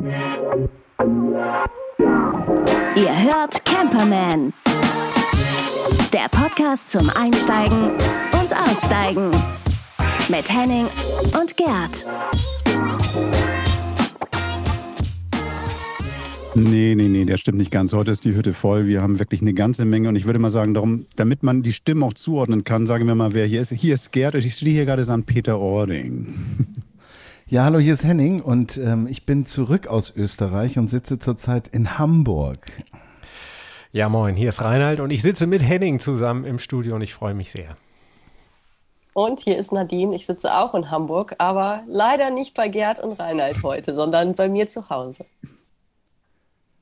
Ihr hört Camperman. Der Podcast zum Einsteigen und Aussteigen. Mit Henning und Gerd. Nee, nee, nee, der stimmt nicht ganz. Heute ist die Hütte voll. Wir haben wirklich eine ganze Menge. Und ich würde mal sagen, darum, damit man die Stimmen auch zuordnen kann, sagen wir mal, wer hier ist. Hier ist Gerd. Ich stehe hier gerade St. Peter-Ording. Ja, hallo, hier ist Henning und ähm, ich bin zurück aus Österreich und sitze zurzeit in Hamburg. Ja, moin, hier ist Reinhard und ich sitze mit Henning zusammen im Studio und ich freue mich sehr. Und hier ist Nadine. Ich sitze auch in Hamburg, aber leider nicht bei Gerd und Reinhard heute, sondern bei mir zu Hause.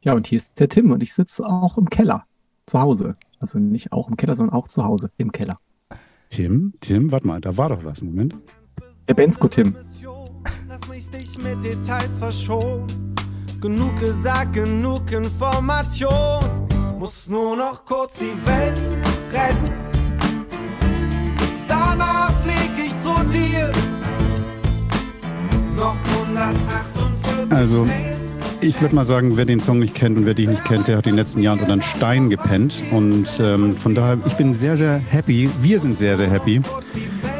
Ja, und hier ist der Tim und ich sitze auch im Keller zu Hause. Also nicht auch im Keller, sondern auch zu Hause im Keller. Tim, Tim, warte mal, da war doch was. Moment. Der Bensko Tim. Lass mich dich mit Details verschonen. Genug gesagt, genug Information. Muss nur noch kurz die Welt retten. Danach flieg ich zu dir. Noch 148 Also. Ich würde mal sagen, wer den Song nicht kennt und wer dich nicht kennt, der hat in den letzten Jahren unter einen Stein gepennt. Und ähm, von daher, ich bin sehr, sehr happy, wir sind sehr, sehr happy,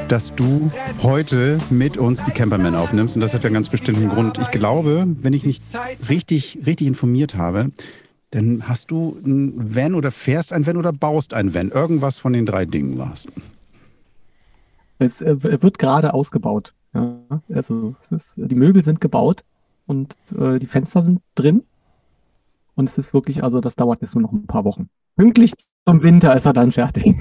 dass du heute mit uns die Camperman aufnimmst. Und das hat ja einen ganz bestimmten Grund. Ich glaube, wenn ich mich richtig, richtig informiert habe, dann hast du ein Van oder fährst ein Van oder baust ein Van. Irgendwas von den drei Dingen war's. Es äh, wird gerade ausgebaut. Ja? Also es ist, die Möbel sind gebaut und äh, die Fenster sind drin. Und es ist wirklich, also das dauert jetzt nur noch ein paar Wochen. Pünktlich zum Winter ist er dann fertig.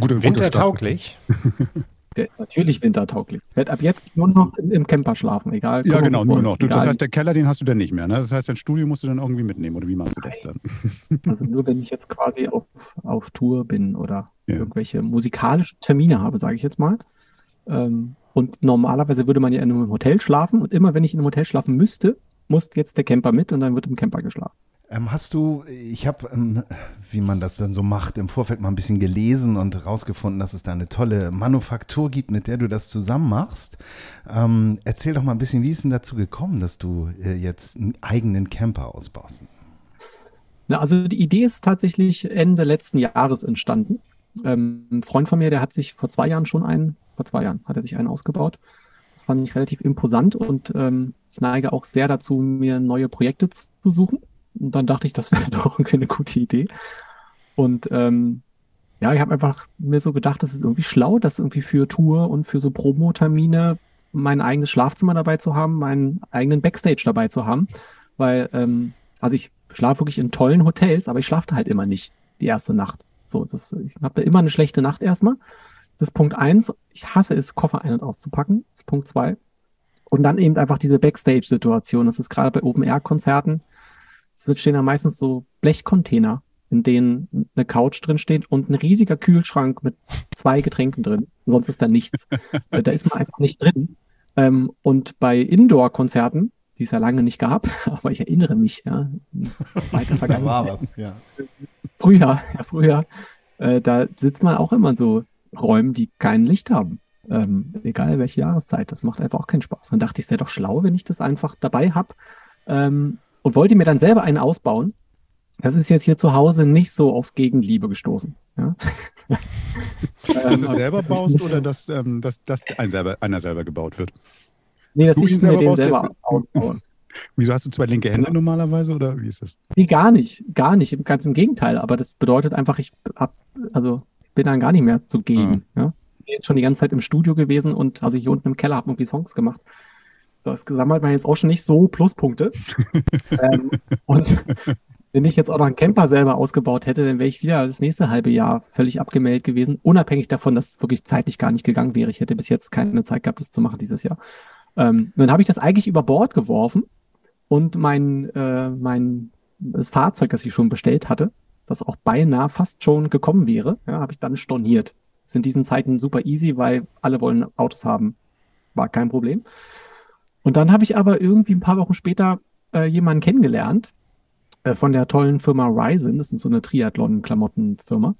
Gute Wintertauglich. Der, natürlich wintertauglich. Wird ab jetzt nur noch im, im Camper schlafen, egal. Ja, genau, nur noch. Du, das heißt, der Keller, den hast du dann nicht mehr. Ne? Das heißt, dein Studio musst du dann irgendwie mitnehmen. Oder wie machst du das dann? Also nur wenn ich jetzt quasi auf, auf Tour bin oder Ja. irgendwelche musikalischen Termine habe, sage ich jetzt mal. Ähm, und normalerweise würde man ja in einem Hotel schlafen und immer wenn ich in einem Hotel schlafen müsste, muss jetzt der Camper mit und dann wird im Camper geschlafen. Ähm, hast du, ich habe, ähm, wie man das dann so macht, im Vorfeld mal ein bisschen gelesen und rausgefunden, dass es da eine tolle Manufaktur gibt, mit der du das zusammen machst. Ähm, erzähl doch mal ein bisschen, wie ist denn dazu gekommen, dass du äh, jetzt einen eigenen Camper ausbaust? Na, also die Idee ist tatsächlich Ende letzten Jahres entstanden. Ähm, ein Freund von mir, der hat sich vor zwei Jahren schon einen, vor zwei Jahren hat er sich einen ausgebaut. Das fand ich relativ imposant und ähm, ich neige auch sehr dazu, mir neue Projekte zu zu suchen. Und dann dachte ich, das wäre doch irgendwie eine gute Idee. Und ähm, ja, ich habe einfach mir so gedacht, das ist irgendwie schlau, das irgendwie für Tour und für so Promo-Termine mein eigenes Schlafzimmer dabei zu haben, meinen eigenen Backstage dabei zu haben. Weil, ähm, also ich schlafe wirklich in tollen Hotels, aber ich schlafe halt immer nicht die erste Nacht. So, das, ich habe da immer eine schlechte Nacht erstmal. Das ist Punkt eins. Ich hasse es, Koffer ein- und auszupacken. Das ist Punkt zwei. Und dann eben einfach diese Backstage-Situation. Das ist gerade bei Open-Air-Konzerten. Stehen da meistens so Blechcontainer, in denen eine Couch drin steht und ein riesiger Kühlschrank mit zwei Getränken drin. Sonst ist da nichts. Da ist man einfach nicht drin. Ähm, und bei Indoor-Konzerten, die es ja lange nicht gab, aber ich erinnere mich, ja, weiter Vergangenheit. ja. Früher, ja, früher, äh, da sitzt man auch immer in so Räumen, die kein Licht haben. Ähm, egal welche Jahreszeit. Das macht einfach auch keinen Spaß. Dann dachte ich, es wäre doch schlau, wenn ich das einfach dabei habe. Ähm, und wollte mir dann selber einen ausbauen. Das ist jetzt hier zu Hause nicht so auf Gegenliebe gestoßen. Ja? Dass du selber baust oder dass, ähm, dass, dass ein selber, einer selber gebaut wird? nee, dass du ich ihn mir selber den selber jetzt? ausbaue. Wieso hast du zwei linke Hände normalerweise oder wie ist das? Nee, gar nicht. Gar nicht. Ganz im Gegenteil. Aber das bedeutet einfach, ich hab, also bin dann gar nicht mehr zugegen. Ja? Ich bin jetzt schon die ganze Zeit im Studio gewesen und also hier unten im Keller habe irgendwie Songs gemacht. Das gesammelt man jetzt auch schon nicht so Pluspunkte. ähm, und wenn ich jetzt auch noch einen Camper selber ausgebaut hätte, dann wäre ich wieder das nächste halbe Jahr völlig abgemeldet gewesen, unabhängig davon, dass es wirklich zeitlich gar nicht gegangen wäre. Ich hätte bis jetzt keine Zeit gehabt, das zu machen dieses Jahr. Ähm, dann habe ich das eigentlich über Bord geworfen und mein, äh, mein das Fahrzeug, das ich schon bestellt hatte, das auch beinahe fast schon gekommen wäre, ja, habe ich dann storniert. Ist in diesen Zeiten super easy, weil alle wollen Autos haben. War kein Problem. Und dann habe ich aber irgendwie ein paar Wochen später äh, jemanden kennengelernt äh, von der tollen Firma Ryzen. Das ist so eine Triathlon-Klamottenfirma.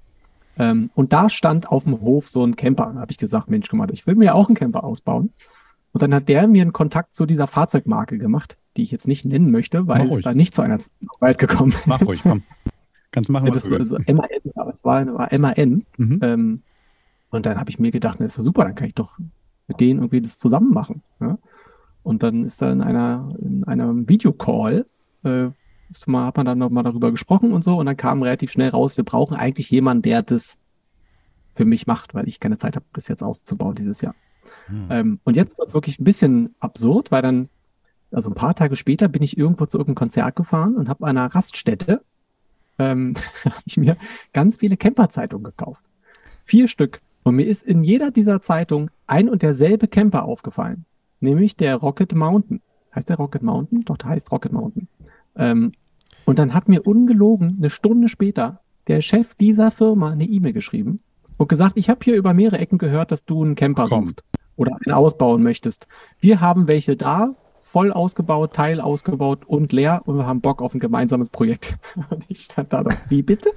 Ähm, und da stand auf dem Hof so ein Camper. Da habe ich gesagt, Mensch, guck mal, ich will mir auch einen Camper ausbauen. Und dann hat der mir einen Kontakt zu dieser Fahrzeugmarke gemacht, die ich jetzt nicht nennen möchte, weil Mach es ruhig. da nicht zu einer Weit gekommen ist. Mach ruhig, komm. Kannst machen, Ja, was das du willst. also MAN, aber es war, war MAN. Mhm. Ähm, und dann habe ich mir gedacht, na, ist doch super, dann kann ich doch mit denen irgendwie das zusammen machen. Ja? Und dann ist da in einer, in einem Videocall, äh, mal, hat man dann nochmal darüber gesprochen und so, und dann kam relativ schnell raus, wir brauchen eigentlich jemanden, der das für mich macht, weil ich keine Zeit habe, das jetzt auszubauen dieses Jahr. Hm. Ähm, und jetzt wird es wirklich ein bisschen absurd, weil dann, also ein paar Tage später bin ich irgendwo zu irgendeinem Konzert gefahren und habe an einer Raststätte, ähm, habe ich mir ganz viele Camperzeitungen gekauft. Vier Stück. Und mir ist in jeder dieser Zeitungen ein und derselbe Camper aufgefallen. Nämlich der Rocket Mountain. Heißt der Rocket Mountain? Doch, der heißt Rocket Mountain. Ähm, und dann hat mir ungelogen eine Stunde später der Chef dieser Firma eine E-Mail geschrieben und gesagt, ich habe hier über mehrere Ecken gehört, dass du einen Camper Komm. suchst oder einen ausbauen möchtest. Wir haben welche da, voll ausgebaut, Teil ausgebaut und leer und wir haben Bock auf ein gemeinsames Projekt. Und ich stand da doch, wie bitte?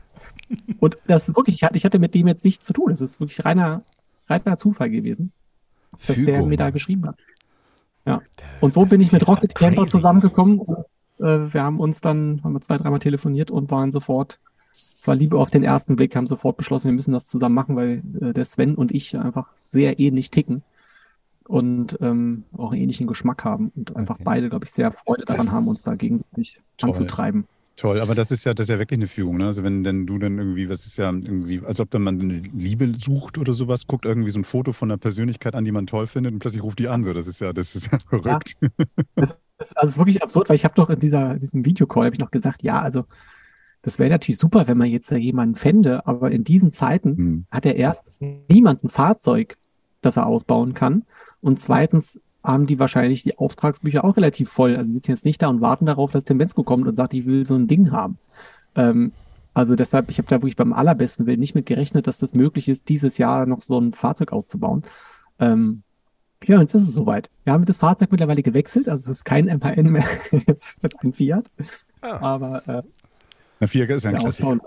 Und das ist wirklich, ich hatte, mit dem jetzt nichts zu tun. Es ist wirklich reiner, reiner Zufall gewesen, dass der Fügung. mir da geschrieben hat. Ja. Und so bin ich mit Rocket Camper zusammengekommen. Und, äh, wir haben uns dann, haben wir zwei, dreimal telefoniert und waren sofort, es war Liebe auf den ersten Blick, haben sofort beschlossen, wir müssen das zusammen machen, weil äh, der Sven und ich einfach sehr ähnlich ticken und ähm, auch einen ähnlichen Geschmack haben und einfach Okay. beide, glaube ich, sehr Freude daran Das- haben, uns da gegenseitig Toll. anzutreiben. Toll, aber das ist ja, das ist ja wirklich eine Fügung, ne? Also wenn denn du dann irgendwie, was ist ja irgendwie, als ob dann man eine Liebe sucht oder sowas, guckt irgendwie so ein Foto von einer Persönlichkeit an, die man toll findet und plötzlich ruft die an. So, das ist ja, das ist ja verrückt. Das, das, also es ist wirklich absurd, weil ich habe doch in dieser, diesem Videocall habe ich noch gesagt, ja, also das wäre natürlich super, wenn man jetzt da jemanden fände, aber in diesen Zeiten Hm. hat er erstens niemand ein Fahrzeug, das er ausbauen kann und zweitens haben die wahrscheinlich die Auftragsbücher auch relativ voll. Also sie sitzen jetzt nicht da und warten darauf, dass Tim Bensko kommt und sagt, ich will so ein Ding haben. Ähm, also deshalb, ich habe da wirklich beim allerbesten Willen nicht mit gerechnet, dass das möglich ist, dieses Jahr noch so ein Fahrzeug auszubauen. Ähm, ja, jetzt ist es soweit. Wir haben das Fahrzeug mittlerweile gewechselt, also es ist kein MAN mehr, es ist ein Fiat. Ah. Aber äh, Na, vier ist ja ein Klassiker. Ein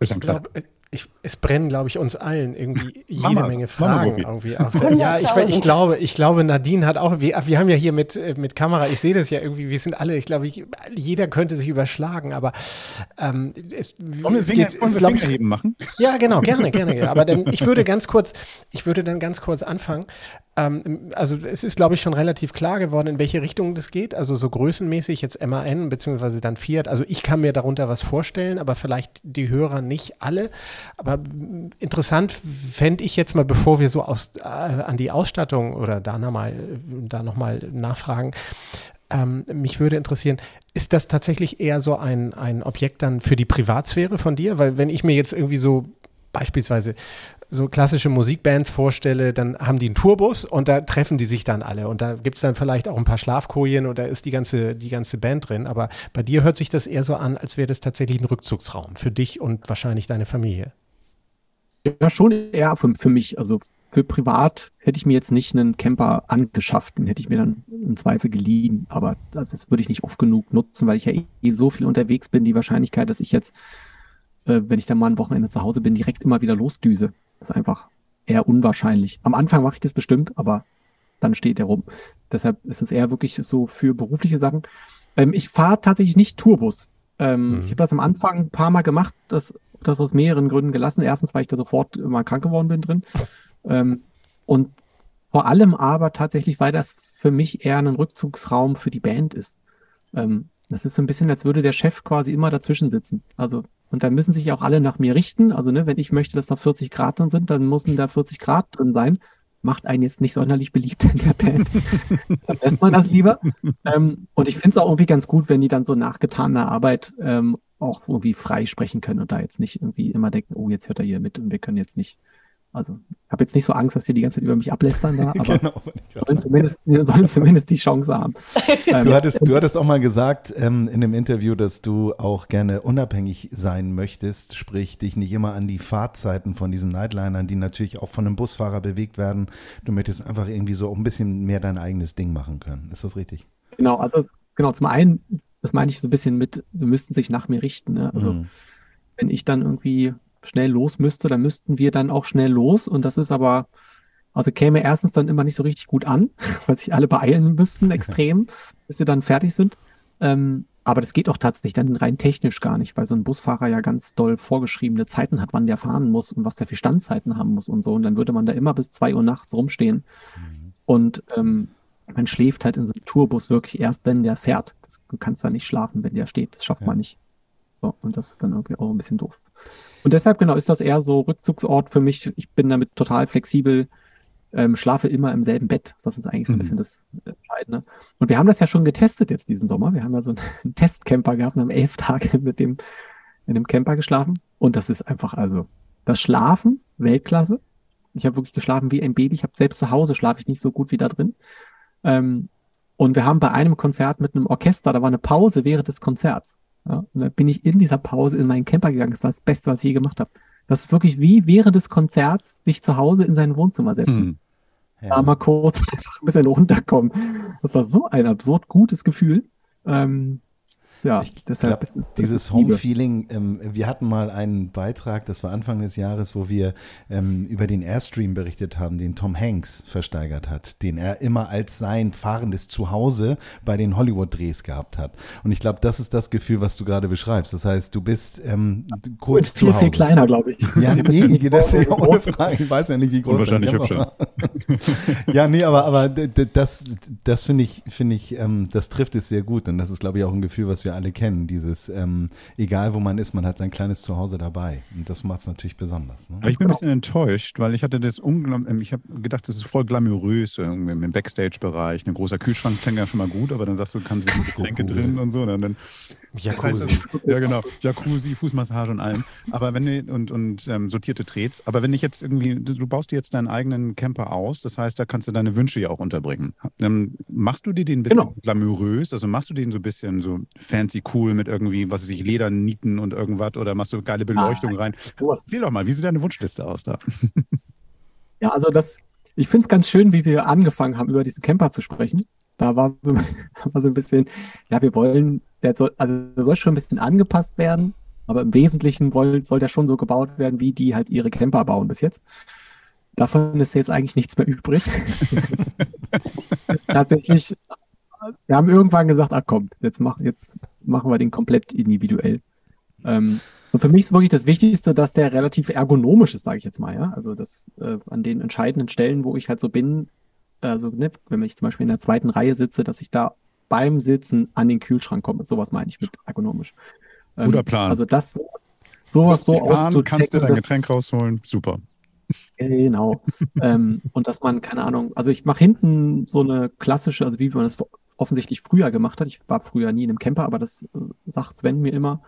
Ich glaube, ich, es brennen, glaube ich, uns allen irgendwie jede Mama, Menge Fragen irgendwie auf der, Ja, ich, ich 100.000. glaube, ich glaube, Nadine hat auch, wir, wir haben ja hier mit, äh, mit Kamera, ich sehe das ja irgendwie, wir sind alle, ich glaube, ich, jeder könnte sich überschlagen, aber ähm, es, Wollen wir es Finger, geht, es, wir glaub ich, Fingerheben machen? ja, genau, gerne, gerne, gerne. Aber dann, ich würde ganz kurz, ich würde dann ganz kurz anfangen. Ähm, also es ist, glaube ich, schon relativ klar geworden, in welche Richtung das geht. Also so größenmäßig jetzt MAN beziehungsweise dann Fiat. Also ich kann mir darunter was vorstellen, aber vielleicht die Hörer nicht alle. Aber mm, interessant fände ich jetzt mal, bevor wir so aus, äh, an die Ausstattung oder da nochmal noch nachfragen, ähm, mich würde interessieren, ist das tatsächlich eher so ein, ein Objekt dann für die Privatsphäre von dir? Weil wenn ich mir jetzt irgendwie so beispielsweise so klassische Musikbands vorstelle, dann haben die einen Tourbus und da treffen die sich dann alle und da gibt es dann vielleicht auch ein paar Schlafkojen oder ist die ganze, die ganze Band drin. Aber bei dir hört sich das eher so an, als wäre das tatsächlich ein Rückzugsraum für dich und wahrscheinlich deine Familie. Ja, schon eher für, für mich. Also für privat hätte ich mir jetzt nicht einen Camper angeschafft, den hätte ich mir dann im Zweifel geliehen. Aber das ist, würde ich nicht oft genug nutzen, weil ich ja eh, eh so viel unterwegs bin. Die Wahrscheinlichkeit, dass ich jetzt, äh, wenn ich dann mal ein Wochenende zu Hause bin, direkt immer wieder losdüse, ist einfach eher unwahrscheinlich. Am Anfang mache ich das bestimmt, aber dann steht er rum. Deshalb ist es eher wirklich so für berufliche Sachen. Ähm, ich fahre tatsächlich nicht Tourbus. Ähm, Mhm. Ich habe das am Anfang ein paar Mal gemacht, das, das aus mehreren Gründen gelassen. Erstens, weil ich da sofort mal krank geworden bin drin. Ähm, und vor allem aber tatsächlich, weil das für mich eher ein Rückzugsraum für die Band ist. Ähm, das ist so ein bisschen, als würde der Chef quasi immer dazwischen sitzen. Also, und da müssen sich auch alle nach mir richten. Also, ne, wenn ich möchte, dass da 40 Grad drin sind, dann müssen da 40 Grad drin sein. Macht einen jetzt nicht sonderlich beliebt in der Band. dann lässt man das lieber. Ähm, und ich finde es auch irgendwie ganz gut, wenn die dann so nach getaner Arbeit ähm, auch irgendwie frei sprechen können und da jetzt nicht irgendwie immer denken, oh, jetzt hört er hier mit und wir können jetzt nicht. Also, ich habe jetzt nicht so Angst, dass die die ganze Zeit über mich ablästern da, aber Genau. sollen zumindest, sollen zumindest die Chance haben. Ähm, Du hattest, du hattest auch mal gesagt ähm, in dem Interview, dass du auch gerne unabhängig sein möchtest, sprich dich nicht immer an die Fahrzeiten von diesen Nightlinern, die natürlich auch von einem Busfahrer bewegt werden. Du möchtest einfach irgendwie so ein bisschen mehr dein eigenes Ding machen können. Ist das richtig? Genau, also genau, zum einen, das meine ich so ein bisschen mit, sie müssten sich nach mir richten. Ne? Also Mhm. wenn ich dann irgendwie schnell los müsste, dann müssten wir dann auch schnell los. Und das ist aber Also käme erstens dann immer nicht so richtig gut an, weil sich alle beeilen müssten extrem, bis sie dann fertig sind. Ähm, aber das geht auch tatsächlich dann rein technisch gar nicht, weil so ein Busfahrer ja ganz doll vorgeschriebene Zeiten hat, wann der fahren muss und was der für Standzeiten haben muss und so. Und dann würde man da immer bis zwei Uhr nachts rumstehen. Und ähm, man schläft halt in so einem Tourbus wirklich erst, wenn der fährt. Das, du kannst da nicht schlafen, wenn der steht. Das schafft Ja. man nicht. So, und das ist dann irgendwie auch ein bisschen doof. Und deshalb, genau, ist das eher so Rückzugsort für mich. Ich bin damit total flexibel, ähm, schlafe immer im selben Bett. Das ist eigentlich so ein Mhm. bisschen das äh, Entscheidende. Und wir haben das ja schon getestet jetzt diesen Sommer. Wir haben ja so einen, einen Testcamper gehabt und haben elf Tage mit dem in dem Camper geschlafen. Und das ist einfach, also, das Schlafen, Weltklasse. Ich habe wirklich geschlafen wie ein Baby. Ich habe selbst zu Hause schlafe ich nicht so gut wie da drin. Ähm, und wir haben bei einem Konzert mit einem Orchester, da war eine Pause während des Konzerts. Ja, und da bin ich in dieser Pause in meinen Camper gegangen. Das war das Beste, was ich je gemacht habe. Das ist wirklich wie während des Konzerts sich zu Hause in sein Wohnzimmer setzen. Hm. Da mal kurz einfach ein bisschen runterkommen. Das war so ein absurd gutes Gefühl. Ähm, ja, Ich deshalb glaub, dieses. Home-Feeling, ähm, wir hatten mal einen Beitrag, das war Anfang des Jahres, wo wir ähm, über den Airstream berichtet haben, den Tom Hanks versteigert hat, den er immer als sein fahrendes Zuhause bei den Hollywood-Drehs gehabt hat. Und ich glaube, das ist das Gefühl, was du gerade beschreibst. Das heißt, du bist ähm, Gut, kurz viel, zu Hause. viel kleiner, glaube ich. Ja, nee, das ist ja ohne. Frage. Ich weiß ja nicht, wie groß Und wahrscheinlich war. Ja, nee, aber, aber das, das finde ich, finde ich, ähm, das trifft es sehr gut. Und das ist, glaube ich, auch ein Gefühl, was wir alle kennen. Dieses, ähm, egal wo man ist, man hat sein kleines Zuhause dabei. Und das macht es natürlich besonders. Ne? Aber ich bin ein bisschen enttäuscht, weil ich hatte das unglaublich, ich habe gedacht, das ist voll glamourös irgendwie im Backstage-Bereich. Ein großer Kühlschrank klingt ja schon mal gut, aber dann sagst du, du kannst Getränke cool. drin und so. Und dann, Jacuzzi. Das heißt, ja, genau. Jacuzzi, Fußmassage und allem. Aber wenn du, und, und ähm, sortierte Trades. Aber wenn ich jetzt irgendwie, du, du baust dir jetzt deinen eigenen Camper aus, das heißt, da kannst du deine Wünsche ja auch unterbringen. Ähm, machst du dir den ein bisschen Genau. glamourös? Also machst du den so ein bisschen so fancy cool mit irgendwie, was weiß ich, Ledernieten und irgendwas oder machst du geile Beleuchtung rein? sowas. Erzähl doch mal, wie sieht deine Wunschliste aus da? Ja, also das, ich finde es ganz schön, wie wir angefangen haben, über diesen Camper zu sprechen. Da war so, war so ein bisschen, ja, wir wollen, der soll, also der soll schon ein bisschen angepasst werden, aber im Wesentlichen soll, soll der schon so gebaut werden, wie die halt ihre Camper bauen bis jetzt. Davon ist jetzt eigentlich nichts mehr übrig. Tatsächlich, wir haben irgendwann gesagt, ach komm, jetzt, mach, jetzt machen wir den komplett individuell. Ähm, und für mich ist wirklich das Wichtigste, dass der relativ ergonomisch ist, sage ich jetzt mal, ja. Also das äh, an den entscheidenden Stellen, wo ich halt so bin, also ne, wenn ich zum Beispiel in der zweiten Reihe sitze, dass ich da beim Sitzen an den Kühlschrank komme. Sowas meine ich mit ergonomisch. Ähm, Guter Plan. Also das sowas so Fahren, kannst du dein Getränk rausholen? Super. Genau. ähm, und dass man, keine Ahnung, also ich mache hinten so eine klassische, also wie man das offensichtlich früher gemacht hat. Ich war früher nie in einem Camper, aber das äh, sagt Sven mir immer,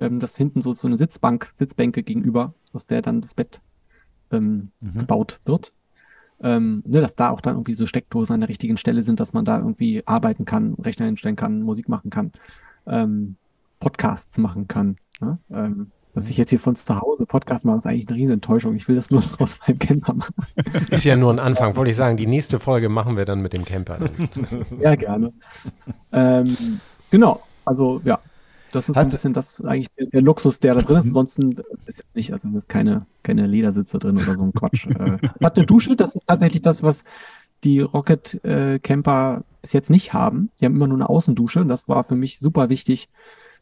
ähm, dass hinten so, so eine Sitzbank, Sitzbänke gegenüber, aus der dann das Bett ähm, Mhm. gebaut wird. Ähm, ne, dass da auch dann irgendwie so Steckdosen an der richtigen Stelle sind, dass man da irgendwie arbeiten kann, Rechner hinstellen kann, Musik machen kann, ähm, Podcasts machen kann. Ne? Ähm, dass ich jetzt hier von zu Hause Podcast mache, ist eigentlich eine riesen Enttäuschung. Ich will das nur noch aus meinem Camper machen. Ist ja nur ein Anfang, wollte ich sagen. Die nächste Folge machen wir dann mit dem Camper. Ja, gerne. ähm, genau, also ja, das ist Hat- ein bisschen das eigentlich der, der Luxus, der da drin ist. Ansonsten ist jetzt nicht, also es ist keine, keine Ledersitze drin oder so ein Quatsch. äh, es hat eine Dusche, das ist tatsächlich das, was die Rocket äh, Camper bis jetzt nicht haben. Die haben immer nur eine Außendusche und das war für mich super wichtig,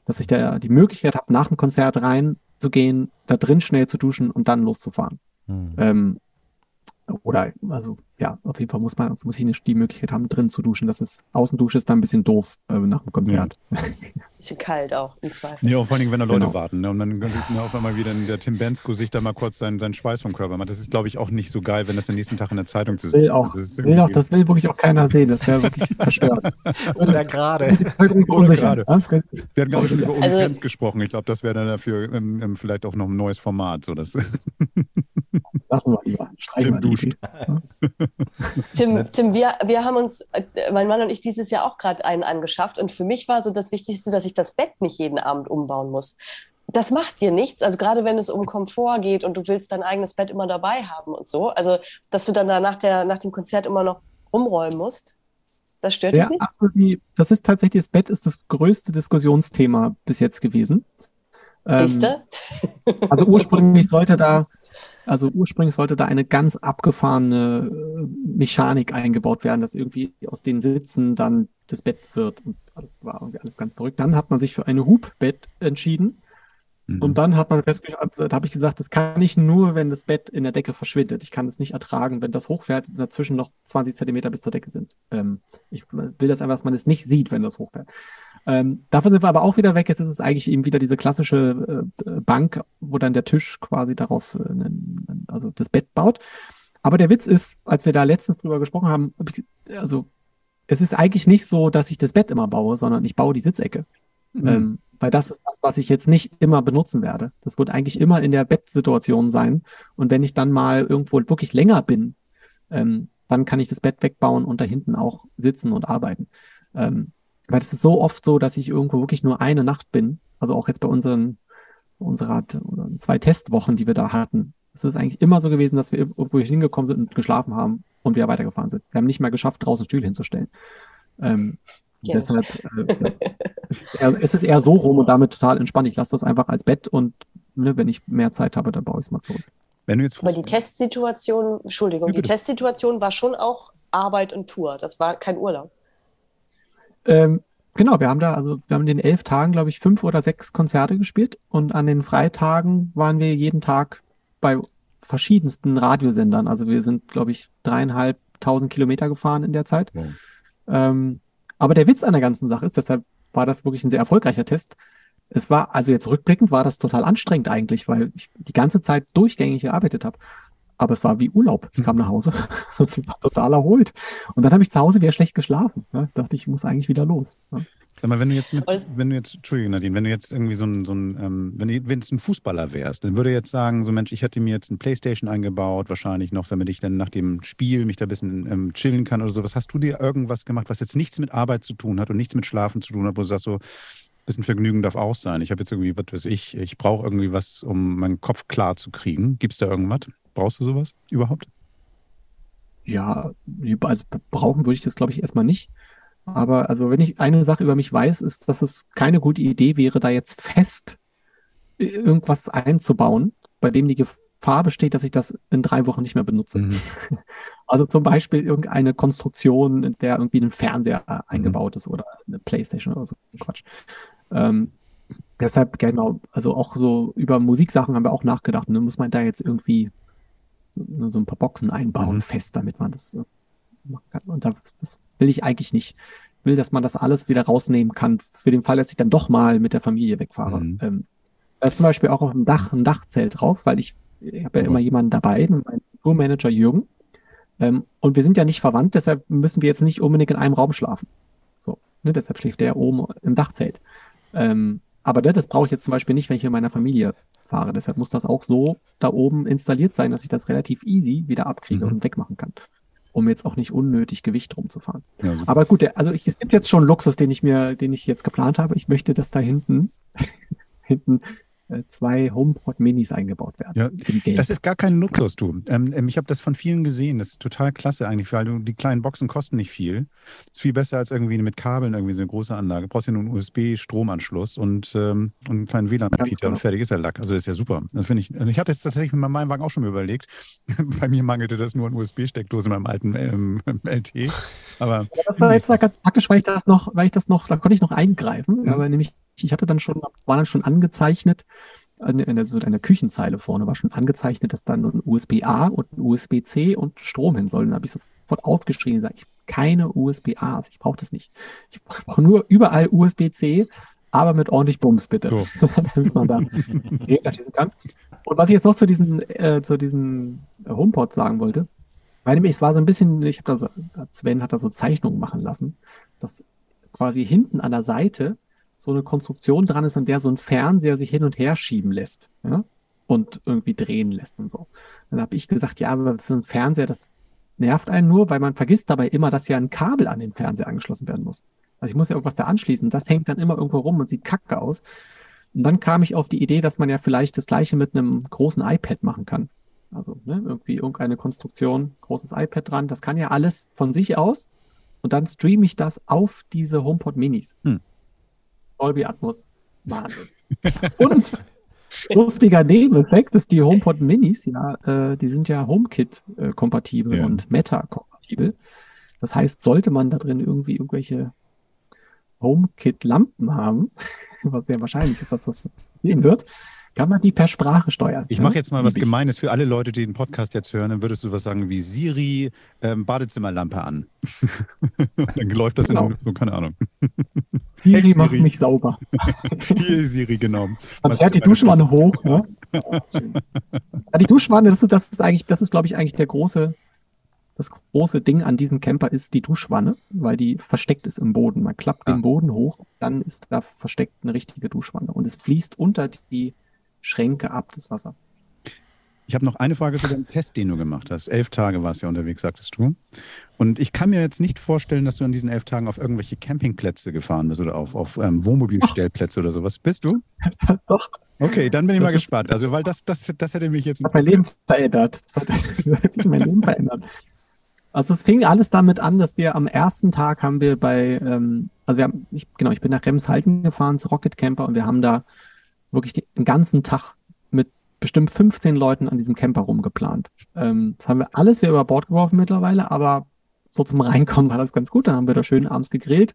dass ich da die Möglichkeit habe, nach dem Konzert reinzugehen, da drin schnell zu duschen und dann loszufahren. Hm. Ähm, oder, also, ja, auf jeden Fall muss man, muss ich nicht die Möglichkeit haben, drin zu duschen. Das ist, Außendusche ist dann ein bisschen doof äh, nach dem Konzert. Bisschen kalt auch, im Zweifel. Auch vor allen Dingen, wenn da Leute Genau. warten. Ne? Und dann sieht man auf einmal wieder der Tim Bensko sich da mal kurz seinen, seinen Schweiß vom Körper macht. Das ist, glaube ich, auch nicht so geil, wenn das den nächsten Tag in der Zeitung zu sehen Will ist. auch, Das, ist will auch, das will wirklich auch keiner sehen. Das wäre wirklich verstört. Oder gerade. Oder gerade. Wir hatten, glaube ich, schon über Also- OnlyFans gesprochen. Ich glaube, das wäre dann dafür ähm, ähm, vielleicht auch noch ein neues Format. So, das, Lassen wir lieber. Streichen Tim duscht. Tim, Tim wir, wir haben uns, äh, mein Mann und ich, dieses Jahr auch gerade einen angeschafft. Und für mich war so das Wichtigste, dass ich das Bett nicht jeden Abend umbauen muss. Das macht dir nichts, also gerade wenn es um Komfort geht und du willst dein eigenes Bett immer dabei haben und so. Also, dass du dann da nach, der, nach dem Konzert immer noch rumräumen musst, das stört Ja, dich nicht? ach, die, das ist tatsächlich, das Bett ist das größte Diskussionsthema bis jetzt gewesen. Ähm, Siehste? Also ursprünglich sollte da, Also ursprünglich sollte da eine ganz abgefahrene äh, Mechanik eingebaut werden, dass irgendwie aus den Sitzen dann das Bett wird. Und das war irgendwie alles ganz verrückt. Dann hat man sich für eine Hubbett entschieden. Mhm. Und dann hat man festgestellt, da habe ich gesagt, das kann ich nur, wenn das Bett in der Decke verschwindet. Ich kann es nicht ertragen, wenn das hochfährt, dazwischen noch 20 Zentimeter bis zur Decke sind. Ähm, ich will das einfach, dass man es nicht sieht, wenn das hochfährt. Ähm, davon sind wir aber auch wieder weg. Jetzt ist es eigentlich eben wieder diese klassische äh, Bank, wo dann der Tisch quasi daraus, äh, also das Bett baut. Aber der Witz ist, als wir da letztens drüber gesprochen haben, also es ist eigentlich nicht so, dass ich das Bett immer baue, sondern ich baue die Sitzecke. Mhm. Ähm, weil das ist das, was ich jetzt nicht immer benutzen werde. Das wird eigentlich immer in der Bettsituation sein. Und wenn ich dann mal irgendwo wirklich länger bin, ähm, dann kann ich das Bett wegbauen und da hinten auch sitzen und arbeiten. Ähm, weil es ist so oft so, dass ich irgendwo wirklich nur eine Nacht bin. Also auch jetzt bei unseren, unserer zwei Testwochen, die wir da hatten. Es ist eigentlich immer so gewesen, dass wir irgendwo hingekommen sind und geschlafen haben und wieder weitergefahren sind. Wir haben nicht mal geschafft, draußen Stühle hinzustellen. Ähm, deshalb äh, es ist eher so rum und damit total entspannt. Ich lasse das einfach als Bett und ne, wenn ich mehr Zeit habe, dann baue ich es mal zurück. Wenn du jetzt Aber die Testsituation, Entschuldigung, die Testsituation war schon auch Arbeit und Tour. Das war kein Urlaub. Ähm, genau, wir haben da, also wir haben in den elf Tagen, glaube ich, fünf oder sechs Konzerte gespielt und an den Freitagen waren wir jeden Tag bei verschiedensten Radiosendern. Also wir sind, glaube ich, dreieinhalbtausend Kilometer gefahren in der Zeit. Wow. Ähm, aber der Witz an der ganzen Sache ist, deshalb war das wirklich ein sehr erfolgreicher Test. Es war, also jetzt rückblickend war das total anstrengend eigentlich, weil ich die ganze Zeit durchgängig gearbeitet habe. Aber es war wie Urlaub. Ich kam nach Hause und war total erholt. Und dann habe ich zu Hause wieder schlecht geschlafen. Ja, dachte ich, muss eigentlich wieder los. Ja. Sag mal, wenn du jetzt, mit, wenn du jetzt, Entschuldigung Nadine, wenn du jetzt irgendwie so ein, so ein ähm, wenn du wenn es ein Fußballer wärst, dann würde jetzt sagen, so Mensch, ich hätte mir jetzt ein Playstation eingebaut, wahrscheinlich noch, damit ich dann nach dem Spiel mich da ein bisschen ähm, chillen kann oder so. Was hast du dir irgendwas gemacht, was jetzt nichts mit Arbeit zu tun hat und nichts mit Schlafen zu tun hat, wo du sagst so, bisschen Vergnügen darf auch sein. Ich habe jetzt irgendwie, was weiß ich, ich brauche irgendwie was, um meinen Kopf klar zu kriegen. Gibt es da irgendwas? Brauchst du sowas überhaupt? Ja, also brauchen würde ich das, glaube ich, erstmal nicht. Aber also wenn ich eine Sache über mich weiß, ist, dass es keine gute Idee wäre, da jetzt fest irgendwas einzubauen, bei dem die Gefahr besteht, dass ich das in drei Wochen nicht mehr benutze. Mhm. Also zum Beispiel irgendeine Konstruktion, in der irgendwie ein Fernseher mhm. eingebaut ist oder eine Playstation oder so. Quatsch. Ähm, deshalb, genau, also auch so über Musiksachen haben wir auch nachgedacht. Ne? Muss man da jetzt irgendwie so, so ein paar Boxen einbauen, mhm. fest, damit man das machen kann. Und das will ich eigentlich nicht. Ich will, dass man das alles wieder rausnehmen kann, für den Fall, dass ich dann doch mal mit der Familie wegfahre. Mhm. Ähm, da ist zum Beispiel auch auf dem Dach ein Dachzelt drauf, weil ich, ich habe ja mhm. immer jemanden dabei, mein Tourmanager Jürgen. Ähm, und wir sind ja nicht verwandt, deshalb müssen wir jetzt nicht unbedingt in einem Raum schlafen. So, ne, deshalb schläft der oben im Dachzelt. Ähm, aber das, das brauche ich jetzt zum Beispiel nicht, wenn ich in meiner Familie fahre. Deshalb muss das auch so da oben installiert sein, dass ich das relativ easy wieder abkriege mhm. und wegmachen kann um jetzt auch nicht unnötig Gewicht rumzufahren. Ja, Aber gut, der, also ich, es gibt jetzt schon Luxus, den ich mir, den ich jetzt geplant habe. Ich möchte, dass da hinten, hinten zwei HomePod Minis eingebaut werden. Ja, das ist gar kein Luxus, du. Ähm, ähm ich habe das von vielen gesehen. Das ist total klasse eigentlich, weil du, die kleinen Boxen kosten nicht viel. Das ist viel besser als irgendwie mit Kabeln irgendwie so eine große Anlage. Du brauchst ja nur einen USB-Stromanschluss und, ähm, und einen kleinen genau. und fertig ist der Lack. Also das ist ja super. Das finde ich. Also ich hatte jetzt tatsächlich mit meinem Wagen auch schon überlegt. Bei mir mangelte das nur an USB-Steckdose in meinem alten ähm, LT. Aber ja, das war jetzt ganz praktisch, weil ich das noch, weil ich das noch, da konnte ich noch eingreifen. Mhm. Aber nämlich ich hatte dann schon, war dann schon angezeichnet, in der, so in der Küchenzeile vorne war schon angezeichnet, dass dann ein USB-A und ein USB-C und Strom hin sollen. Da habe ich sofort aufgeschrieben und gesagt, ich habe keine USB-As, ich brauche das nicht. Ich brauche nur überall USB-C, aber mit ordentlich Bums bitte, so. damit man da schießen kann. Und was ich jetzt noch zu diesen, äh, zu diesen HomePods sagen wollte, weil nämlich es war so ein bisschen, ich habe da so, Sven hat da so Zeichnungen machen lassen, dass quasi hinten an der Seite so eine Konstruktion dran ist, an der so ein Fernseher sich hin und her schieben lässt ja? und irgendwie drehen lässt und so. Dann habe ich gesagt, ja, aber für einen Fernseher, das nervt einen nur, weil man vergisst dabei immer, dass ja ein Kabel an den Fernseher angeschlossen werden muss. Also ich muss ja irgendwas da anschließen. Das hängt dann immer irgendwo rum und sieht kacke aus. Und dann kam ich auf die Idee, dass man ja vielleicht das gleiche mit einem großen iPad machen kann. Also ne, irgendwie irgendeine Konstruktion, großes iPad dran. Das kann ja alles von sich aus. Und dann streame ich das auf diese HomePod Minis. Hm. Dolby Atmos. Wahnsinn. Und Lustiger Nebeneffekt ist, die HomePod Minis, ja, äh, die sind ja HomeKit-kompatibel Ja. und Meta-kompatibel. Das heißt, sollte man da drin irgendwie irgendwelche HomeKit-Lampen haben, was sehr wahrscheinlich ist, dass das passieren wird, kann man die per Sprache steuern. Ich ja? mache jetzt mal was. Gemeines für alle Leute, die den Podcast jetzt hören. Dann würdest du was sagen wie Siri, ähm, Badezimmerlampe an. dann läuft das Genau. in so, keine Ahnung. Siri, Hey, macht Siri. mich sauber. Hier Siri, genau. Man fährt die Duschwanne hoch. Ne? Ja, die Duschwanne, das ist, das ist eigentlich, das ist, glaube ich, eigentlich der große, das große Ding an diesem Camper ist die Duschwanne, weil die versteckt ist im Boden. Man klappt Ah. den Boden hoch, dann ist da versteckt eine richtige Duschwanne. Und es fließt unter die Schränke ab, das Wasser. Ich habe noch eine Frage zu dem Test, den du gemacht hast. Elf Tage warst du ja unterwegs, sagtest du. Und ich kann mir jetzt nicht vorstellen, dass du an diesen elf Tagen auf irgendwelche Campingplätze gefahren bist oder auf, auf ähm, Wohnmobilstellplätze oder sowas. Bist du? Doch, Okay, dann bin ich Das mal gespannt. Also, weil das, das, das hätte mich jetzt das hat mein Leben verändert. Das hat wirklich mein Leben verändert. Also es fing alles damit an, dass wir am ersten Tag haben wir bei, ähm, also wir haben, ich, genau, ich bin nach Remshalden gefahren zu Rocket Camper und wir haben da wirklich den ganzen Tag mit bestimmt 15 Leuten an diesem Camper rumgeplant. Ähm, das haben wir alles wieder über Bord geworfen mittlerweile, aber so zum Reinkommen war das ganz gut. Dann haben wir da schön abends gegrillt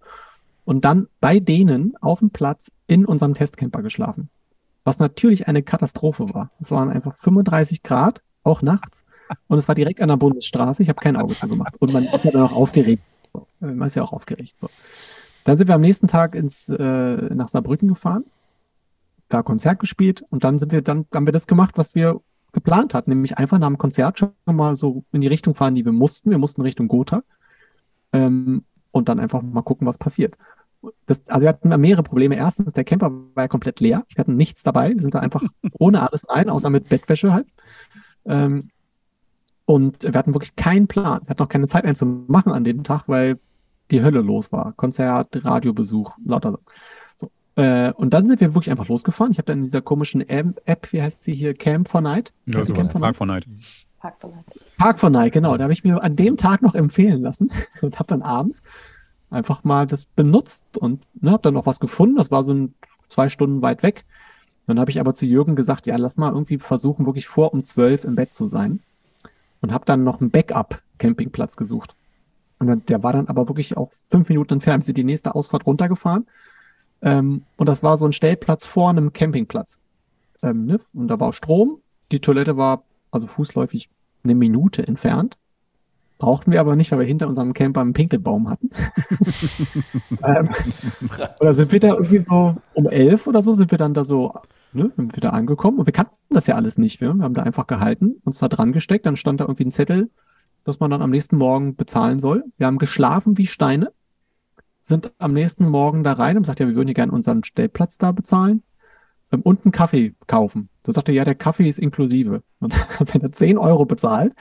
und dann bei denen auf dem Platz in unserem Testcamper geschlafen. Was natürlich eine Katastrophe war. Es waren einfach 35 Grad, auch nachts. Und es war direkt an der Bundesstraße. Ich habe kein Auge zugemacht. Und man ist ja dann auch aufgeregt. Man ist ja auch aufgeregt. So. Dann sind wir am nächsten Tag ins, äh, nach Saarbrücken gefahren, da Konzert gespielt und dann sind wir, dann haben wir das gemacht, was wir geplant hatten, nämlich einfach nach dem Konzert schon mal so in die Richtung fahren, die wir mussten. Wir mussten Richtung Gotha. Ähm, und dann einfach mal gucken, was passiert. Das, also wir hatten mehrere Probleme. Erstens, der Camper war ja komplett leer. Wir hatten nichts dabei. Wir sind da einfach ohne alles rein, außer mit Bettwäsche halt. Ähm, und wir hatten wirklich keinen Plan. Wir hatten auch keine Zeit einzumachen an dem Tag, weil die Hölle los war. Konzert, Radiobesuch, lauter. Äh, und dann sind wir wirklich einfach losgefahren. Ich habe dann in dieser komischen App, wie heißt sie hier, Camp for Night? Ja, sowas. Camp for Park Night? for Night. Park von Night. Park for Night, genau. Da habe ich mir an dem Tag noch empfehlen lassen und habe dann abends einfach mal das benutzt und ne, habe dann noch was gefunden. Das war so ein, zwei Stunden weit weg. Dann habe ich aber zu Jürgen gesagt, ja, lass mal irgendwie versuchen, wirklich vor um zwölf im Bett zu sein. Und habe dann noch einen Backup-Campingplatz gesucht. Und dann, der war dann aber wirklich auch fünf Minuten entfernt. Sind die nächste Ausfahrt runtergefahren. Ähm, und das war so ein Stellplatz vor einem Campingplatz. Ähm, ne? Und da war Strom. Die Toilette war also fußläufig eine Minute entfernt. Brauchten wir aber nicht, weil wir hinter unserem Camper einen Pinkelbaum hatten. ähm, oder sind wir da irgendwie so um elf oder so, sind wir dann da so, ne, sind wir da angekommen und wir kannten das ja alles nicht. Wir haben da einfach gehalten, uns da dran gesteckt, dann stand da irgendwie ein Zettel, dass man dann am nächsten Morgen bezahlen soll. Wir haben geschlafen wie Steine, sind am nächsten Morgen da rein und sagt, ja, wir würden hier gerne unseren Stellplatz da bezahlen ähm, und einen Kaffee kaufen. Da sagte er, ja, der Kaffee ist inklusive. Und wir da 10 Euro bezahlt.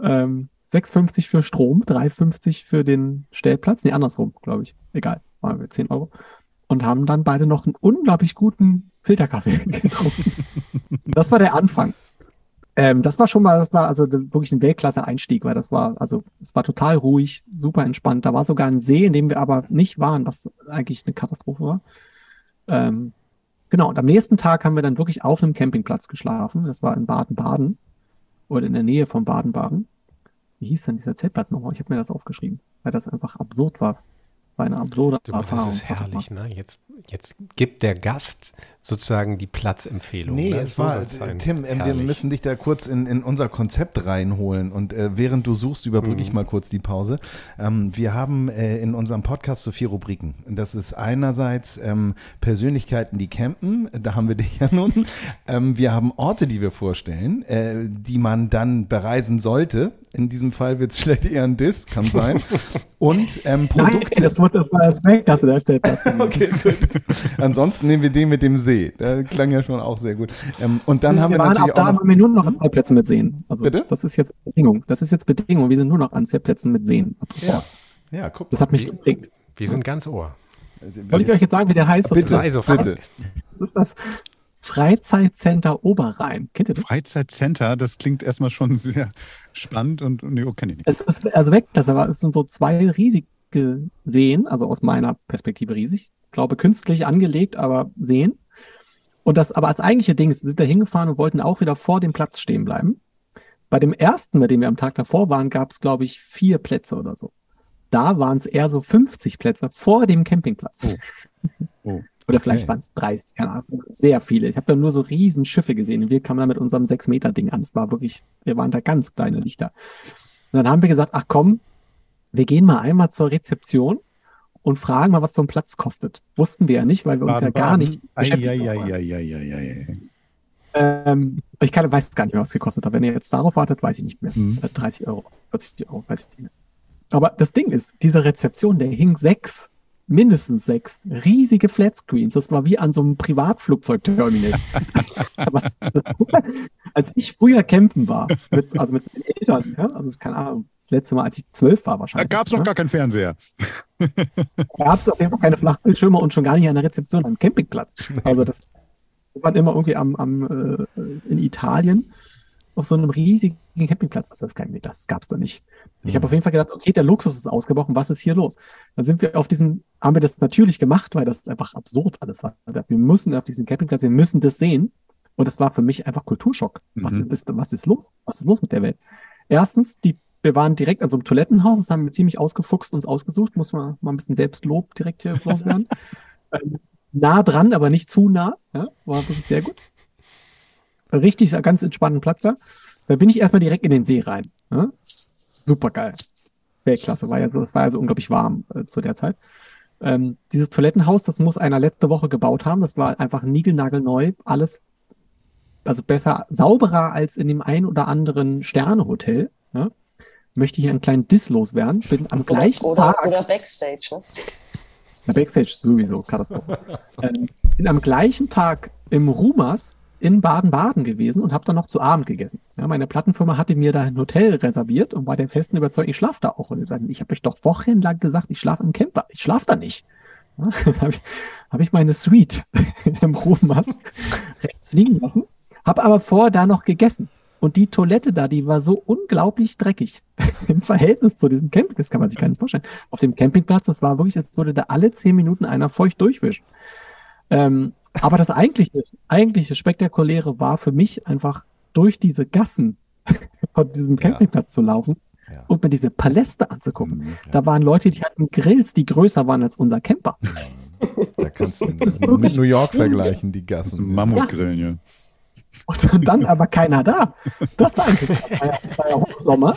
Ähm, 6,50 für Strom, 3,50 für den Stellplatz. Nee, andersrum, glaube ich. Egal, waren wir 10 Euro. Und haben dann beide noch einen unglaublich guten Filterkaffee getrunken. das war der Anfang. Ähm, das war schon mal, das war also wirklich ein Weltklasse-Einstieg, weil das war, also es war total ruhig, super entspannt. Da war sogar ein See, in dem wir aber nicht waren, was eigentlich eine Katastrophe war. Ähm, genau, und am nächsten Tag haben wir dann wirklich auf einem Campingplatz geschlafen. Das war in Baden-Baden oder in der Nähe von Baden-Baden. Wie hieß denn dieser Zeltplatz nochmal? Ich habe mir das aufgeschrieben, weil das einfach absurd war. War eine absurde Du, das Erfahrung. ist herrlich, ne? Jetzt, jetzt gibt der Gast sozusagen die Platzempfehlung. Nee, ne? es So war. Tim, äh, wir Herrlich. müssen dich da kurz in, in unser Konzept reinholen und äh, während du suchst, überbrücke Mhm. ich mal kurz die Pause. Ähm, wir haben äh, in unserem Podcast so vier Rubriken. Das ist einerseits ähm, Persönlichkeiten, die campen, da haben wir dich ja nun. Ähm, wir haben Orte, die wir vorstellen, äh, die man dann bereisen sollte. In diesem Fall wird es vielleicht eher ein Diss, kann sein. Und ähm, Nein, Produkte. das, wurde, das war das weg, also der Stellplatz. Okay, gut. Ansonsten nehmen wir den mit dem See. Der klang ja schon auch sehr gut. Ähm, und dann haben wir, waren natürlich ab da auch noch, haben wir nur noch an Zeltplätzen mit Seen. Also Bitte? das ist jetzt Bedingung. Das ist jetzt Bedingung. Wir sind nur noch an Zeltplätzen mit Seen. Ja, ja, guck Das hat mich Wie- geprägt. Wir sind ganz Ohr. Soll ich euch jetzt sagen, wie der heißt? Das Bitte, ist, Sei sofort. bitte. das ist das Freizeitcenter Oberrhein. Kennt ihr das? Freizeitcenter, das klingt erstmal schon sehr spannend und nee, oh, kenne ich nicht. Es ist also weg, das aber es sind so zwei riesige Seen, also aus meiner Perspektive riesig. Ich glaube, künstlich angelegt, aber Seen. Und das aber als eigentliche Ding ist, wir sind da hingefahren und wollten auch wieder vor dem Platz stehen bleiben. Bei dem ersten, bei dem wir am Tag davor waren, gab es, glaube ich, vier Plätze oder so. Da waren es eher so 50 Plätze vor dem Campingplatz. Oh. Oder vielleicht waren es 30, keine Ahnung. Sehr viele. Ich habe da nur so riesen Schiffe gesehen. Und wir kamen da mit unserem 6-Meter-Ding an. Es war wirklich, wir waren da ganz kleine Lichter. Und dann haben wir gesagt, ach komm, wir gehen mal einmal zur Rezeption und fragen mal, was so ein Platz kostet. Wussten wir ja nicht, weil wir uns ja gar nicht beschäftigt haben. Ähm, ich kann, weiß gar nicht mehr, was es gekostet hat. Wenn ihr jetzt darauf wartet, weiß ich nicht mehr. Mhm. Äh, 30 Euro, 40 Euro, weiß ich nicht mehr. Aber das Ding ist, diese Rezeption, der hing sechs, mindestens sechs riesige Flatscreens. Das war wie an so einem Privatflugzeugterminal. Als ich früher campen war, mit, also mit meinen Eltern, ja, also keine Ahnung, letzte Mal, als ich zwölf war Da wahrscheinlich. gab es noch ne? gar keinen Fernseher. gab es auf jeden Fall keine Flachbildschirme und schon gar nicht an der Rezeption am Campingplatz. Also das war immer irgendwie am, am äh, in Italien auf so einem riesigen Campingplatz. Also das, das gab es da nicht. Ich habe auf jeden Fall gedacht, okay, der Luxus ist ausgebrochen, was ist hier los? Dann sind wir auf diesen, haben wir das natürlich gemacht, weil das einfach absurd alles war. Wir müssen auf diesen Campingplatz, wir müssen das sehen. Und das war für mich einfach Kulturschock. Was, Mhm. ist, was ist los? Was ist los mit der Welt? Erstens, die, wir waren direkt an so einem Toilettenhaus, das haben wir ziemlich ausgefuchst, uns ausgesucht, muss man mal ein bisschen Selbstlob direkt hier loswerden. nah dran, aber nicht zu nah. Ja, war wirklich sehr gut. Richtig, ganz entspannten Platz da. Da bin ich erstmal direkt in den See rein. Ja? Super geil. Weltklasse, war ja, so- es war ja so unglaublich warm äh, zu der Zeit. Ähm, dieses Toilettenhaus, das muss einer letzte Woche gebaut haben. Das war einfach niegelnagelneu. Alles, also besser, sauberer als in dem ein oder anderen Sternehotel. Ja? Möchte hier einen kleinen Diss loswerden. Bin am gleichen Oder, Tag. oder Backstage, ne? Backstage sowieso, Katastrophe. ähm, bin am gleichen Tag im Rumas in Baden-Baden gewesen und habe dann noch zu Abend gegessen. Ja, meine Plattenfirma hatte mir da ein Hotel reserviert und war der festen Überzeugung, ich schlafe da auch. Und dann, ich habe euch doch wochenlang gesagt, ich schlafe im Camper. Ich schlafe da nicht. Ja, dann habe ich, hab ich meine Suite im Rumas rechts liegen lassen, habe aber vorher da noch gegessen. Und die Toilette da, die war so unglaublich dreckig im Verhältnis zu diesem Camping. Das kann man sich gar nicht vorstellen. Auf dem Campingplatz, das war wirklich, als würde da alle zehn Minuten einer feucht durchwischen. Ähm, aber das eigentliche, eigentliche Spektakuläre war für mich einfach durch diese Gassen von diesem Ja. Campingplatz zu laufen Ja. und mir diese Paläste anzugucken. Mhm. Da waren Leute, die hatten Grills, die größer waren als unser Camper. Da kannst du mit New York vergleichen, die Gassen. Mammutgrillen, ja. Und dann aber keiner da. Das war eigentlich das war ja, das war ja Hochsommer.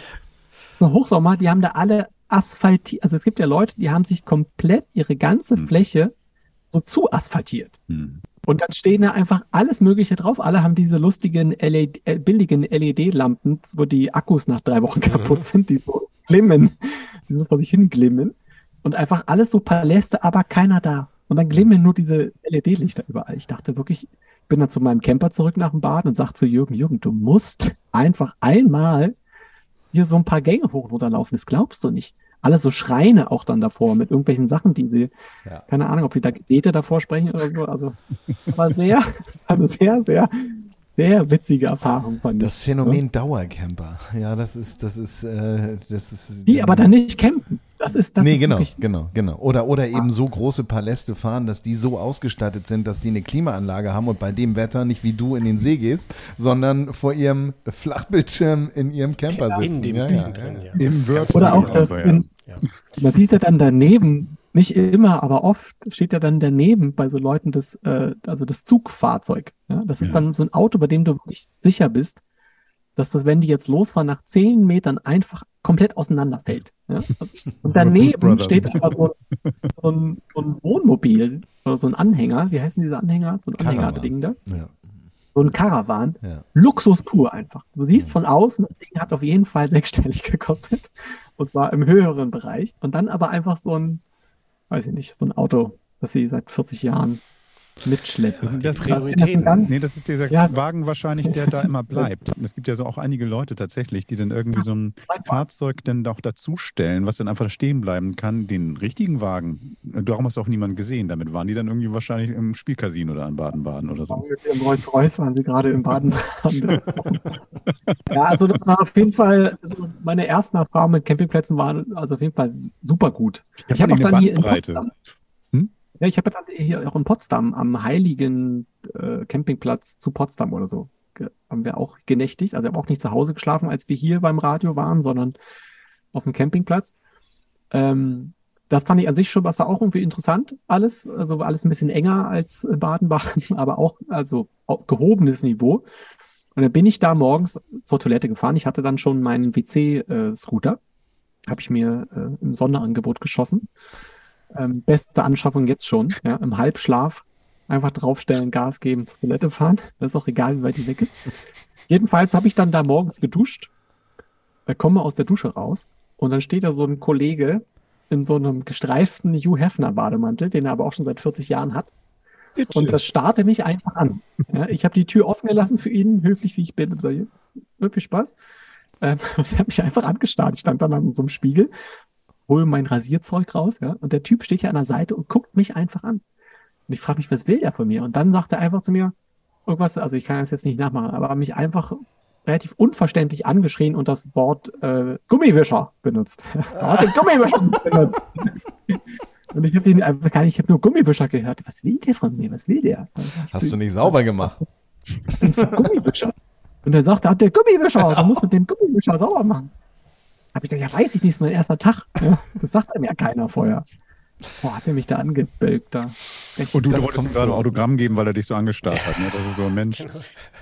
So Hochsommer, die haben da alle asphaltiert. Also es gibt ja Leute, die haben sich komplett ihre ganze Hm. Fläche so zu asphaltiert. Hm. Und dann stehen da einfach alles Mögliche drauf. Alle haben diese lustigen LED, äh, billigen LED-Lampen, wo die Akkus nach drei Wochen kaputt sind, die so glimmen, die so vor sich hin glimmen. Und einfach alles so Paläste, aber keiner da. Und dann glimmen nur diese LED-Lichter überall. Ich dachte wirklich, ich bin dann zu meinem Camper zurück nach dem Bad und sag zu Jürgen, Jürgen, du musst einfach einmal hier so ein paar Gänge hoch und runter laufen. Das glaubst du nicht. Alle so Schreine auch dann davor mit irgendwelchen Sachen, die sie, Ja. keine Ahnung, ob die da Gebete davor sprechen oder so. Also war sehr, war eine sehr, sehr, sehr witzige Erfahrung von Das Phänomen Dauercamper. Ja, das ist, das ist, äh, das ist. Die aber dann nicht campen. Das ist, das nee, ist genau, genau, genau. Oder, oder eben so große Paläste fahren, dass die so ausgestattet sind, dass die eine Klimaanlage haben und bei dem Wetter nicht wie du in den See gehst, sondern vor ihrem Flachbildschirm in ihrem Camper sitzen. In dem ja, Ding ja, drin, ja. Im Word oder auch das, ja. in, man sieht ja dann daneben, nicht immer, aber oft steht ja dann daneben bei so Leuten das, äh, also das Zugfahrzeug. Ja? Das ist Ja. dann so ein Auto, bei dem du wirklich sicher bist, dass das, wenn die jetzt losfahren, nach zehn Metern einfach komplett auseinanderfällt. Ja? Also, und daneben steht aber so, so, ein, so ein Wohnmobil oder so ein Anhänger. Wie heißen diese Anhänger? So ein. Anhänger-Ding da. Ja, So ein Caravan. ja. Luxus pur einfach. Du siehst von außen, das Ding hat auf jeden Fall sechsstellig gekostet. Und zwar im höheren Bereich. Und dann aber einfach so ein, weiß ich nicht, so ein Auto, das sie seit 40 Jahren mitschleppen. Das sind das Prioritäten. dann, Nee, das ist dieser Ja. Wagen wahrscheinlich, der da immer bleibt. Es gibt ja so auch einige Leute tatsächlich, die dann irgendwie so ein Fahrzeug dann auch dazustellen, was dann einfach stehen bleiben kann. Den richtigen Wagen, darum hast du auch niemanden gesehen. Damit waren die dann irgendwie wahrscheinlich im Spielcasino da in Baden-Baden oder so. ihrem Rolls-Royce waren sie gerade im Baden. ja, also das war auf jeden Fall, also meine ersten Erfahrungen mit Campingplätzen waren also auf jeden Fall super gut. Ich habe vor auch dann hier in. Potsdam. Ja, ich habe dann hier auch in Potsdam am Heiligen, äh, Campingplatz zu Potsdam oder so. Haben wir auch genächtigt. Also wir haben auch nicht zu Hause geschlafen, als wir hier beim Radio waren, sondern auf dem Campingplatz. Ähm, das fand ich an sich schon, was war auch irgendwie interessant, alles. Also alles ein bisschen enger als Baden-Baden, aber auch, also auch gehobenes Niveau. Und dann bin ich da morgens zur Toilette gefahren. Ich hatte dann schon meinen WC-Scooter. Habe ich mir äh, im Sonderangebot geschossen. Ähm, beste Anschaffung jetzt schon, ja, im Halbschlaf. Einfach draufstellen, Gas geben, zur Toilette fahren. Das ist auch egal, wie weit die weg ist. Jedenfalls habe ich dann da morgens geduscht, komme aus der Dusche raus und dann steht da so ein Kollege in so einem gestreiften Hugh Hefner Bademantel, den er aber auch schon seit 40 Jahren hat. Und das starrte mich einfach an. Ja, ich habe die Tür offen gelassen für ihn, höflich wie ich bin. Wirklich Spaß. Ähm, und er hat mich einfach angestarrt. Ich stand dann an so einem Spiegel, hole mein Rasierzeug raus, ja, und der Typ steht hier an der Seite und guckt mich einfach an. Und ich frage mich, was will der von mir? Und dann sagt er einfach zu mir, irgendwas, also ich kann das jetzt nicht nachmachen, aber mich einfach relativ unverständlich angeschrien und das Wort äh, Gummiwischer benutzt. er hat den Gummiwischer benutzt. Und ich habe ihn einfach gar nicht, ich habe nur Gummiwischer gehört. Was will der von mir? Was will der? Hast du nicht sauber gemacht? Was denn für Gummiwischer? Und er sagt, er hat der Gummiwischer, man muss mit dem Gummiwischer sauber machen. Hab ich gesagt, ja, weiß ich nicht, ist mein erster Tag. Ja, das sagt mir ja keiner vorher. Boah, hat er mich da angebölkt da. Und du das wolltest ihm gerade vor. Autogramm geben, weil er dich so angestarrt hat. Ne? Das ist so ein Mensch.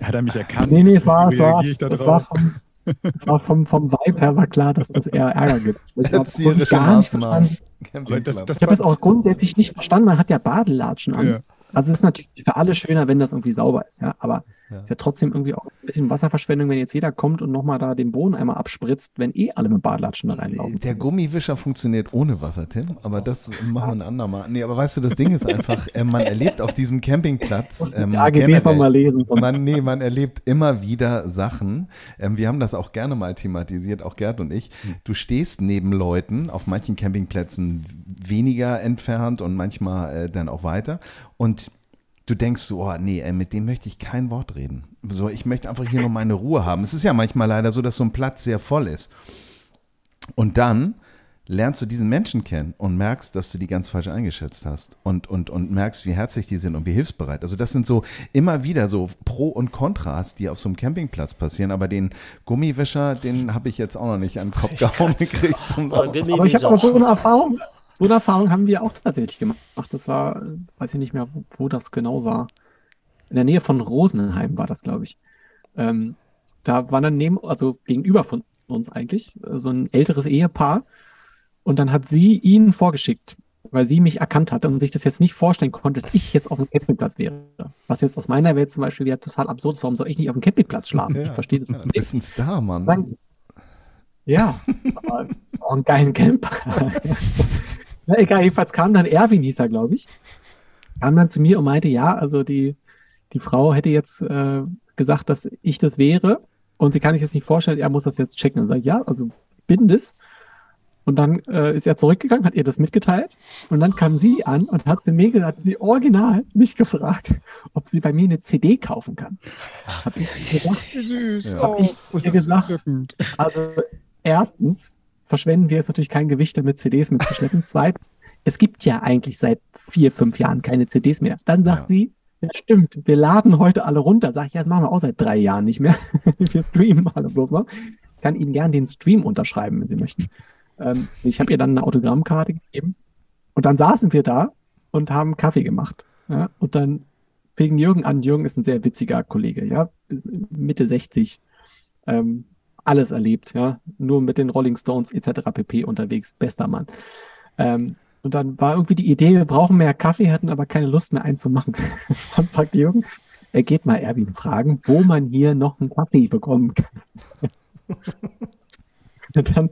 Hat er mich erkannt? Nee, nee, es war, es war, da es war, vom, war vom, vom Vibe her war klar, dass das eher Ärger gibt. Ich habe gar nicht verstanden. Das, das Ich habe es auch grundsätzlich nicht verstanden. Man hat ja Badelatschen an. Ja. Also es ist natürlich für alle schöner, wenn das irgendwie sauber ist, ja. Aber Ja. es ist ja trotzdem irgendwie auch ein bisschen Wasserverschwendung, wenn jetzt jeder kommt und nochmal da den Boden einmal abspritzt, wenn eh alle mit Badelatschen da reinlaufen. Der Gummiwischer funktioniert ohne Wasser, Tim, aber das machen wir ein andermal. Nee, aber weißt du, das Ding ist einfach, äh, man erlebt auf diesem Campingplatz ähm, AGBs nochmal lesen. Man, nee, man erlebt immer wieder Sachen. Ähm, wir haben das auch gerne mal thematisiert, auch Gerd und ich. Du stehst neben Leuten, auf manchen Campingplätzen weniger entfernt und manchmal äh, dann auch weiter. Und du denkst so, oh nee, ey, mit dem möchte ich kein Wort reden. So, ich möchte einfach hier nur meine Ruhe haben. Es ist ja manchmal leider so, dass so ein Platz sehr voll ist. Und dann lernst du diesen Menschen kennen und merkst, dass du die ganz falsch eingeschätzt hast und, und, und merkst, wie herzlich die sind und wie hilfsbereit. Also das sind so immer wieder so Pro und Kontras, die auf so einem Campingplatz passieren, aber den Gummiwischer, den habe ich jetzt auch noch nicht an den Kopf gehauen gekriegt. Zum Aber ich habe auch so eine Erfahrung, so eine Erfahrung haben wir auch tatsächlich gemacht. Das war, weiß ich nicht mehr, wo, wo das genau war. In der Nähe von Rosenheim war das, glaube ich. Ähm, da war dann neben, also gegenüber von uns eigentlich, äh, so ein älteres Ehepaar. Und dann hat sie ihn vorgeschickt, weil sie mich erkannt hatte und sich das jetzt nicht vorstellen konnte, dass ich jetzt auf dem Campingplatz wäre. Was jetzt aus meiner Welt zum Beispiel wieder total absurd ist. Warum soll ich nicht auf dem Campingplatz schlafen? Ich verstehe das Ja, nicht. du bist ein Star, Mann. Nein. Ja, einen geilen Camper. Na egal, jedenfalls kam dann Erwin, hieß er, glaube ich, kam dann zu mir und meinte, ja, also die, die Frau hätte jetzt äh, gesagt, dass ich das wäre und sie kann sich jetzt nicht vorstellen, er muss das jetzt checken. Und sagt, ja, also ich bin das. Und dann äh, ist er zurückgegangen, hat ihr das mitgeteilt und dann kam sie an und hat mir gesagt, hat sie original mich gefragt, ob sie bei mir eine CD kaufen kann. Hab ich gesagt, Ja. hab ich ihr gesagt, also erstens verschwenden wir jetzt natürlich kein Gewicht damit, CDs mitzuschleppen. Zweitens, es gibt ja eigentlich seit vier, fünf Jahren keine CDs mehr. Dann sagt Ja. sie, ja stimmt, wir laden heute alle runter. Sag ich, ja, das machen wir auch seit drei Jahren nicht mehr. wir streamen alle bloß noch. Ich kann Ihnen gern den Stream unterschreiben, wenn Sie möchten. Ähm, ich habe ihr dann eine Autogrammkarte gegeben. Und dann saßen wir da und haben Kaffee gemacht. Ja? Und dann fing Jürgen an. Jürgen ist ein sehr witziger Kollege, ja, Mitte 60. Ähm, alles erlebt, ja, nur mit den Rolling Stones etc. pp. unterwegs, bester Mann. Ähm, und dann war irgendwie die Idee, wir brauchen mehr Kaffee, hatten aber keine Lust mehr einzumachen. dann sagt Jürgen, er geht mal Erwin fragen, wo man hier noch einen Kaffee bekommen kann. und dann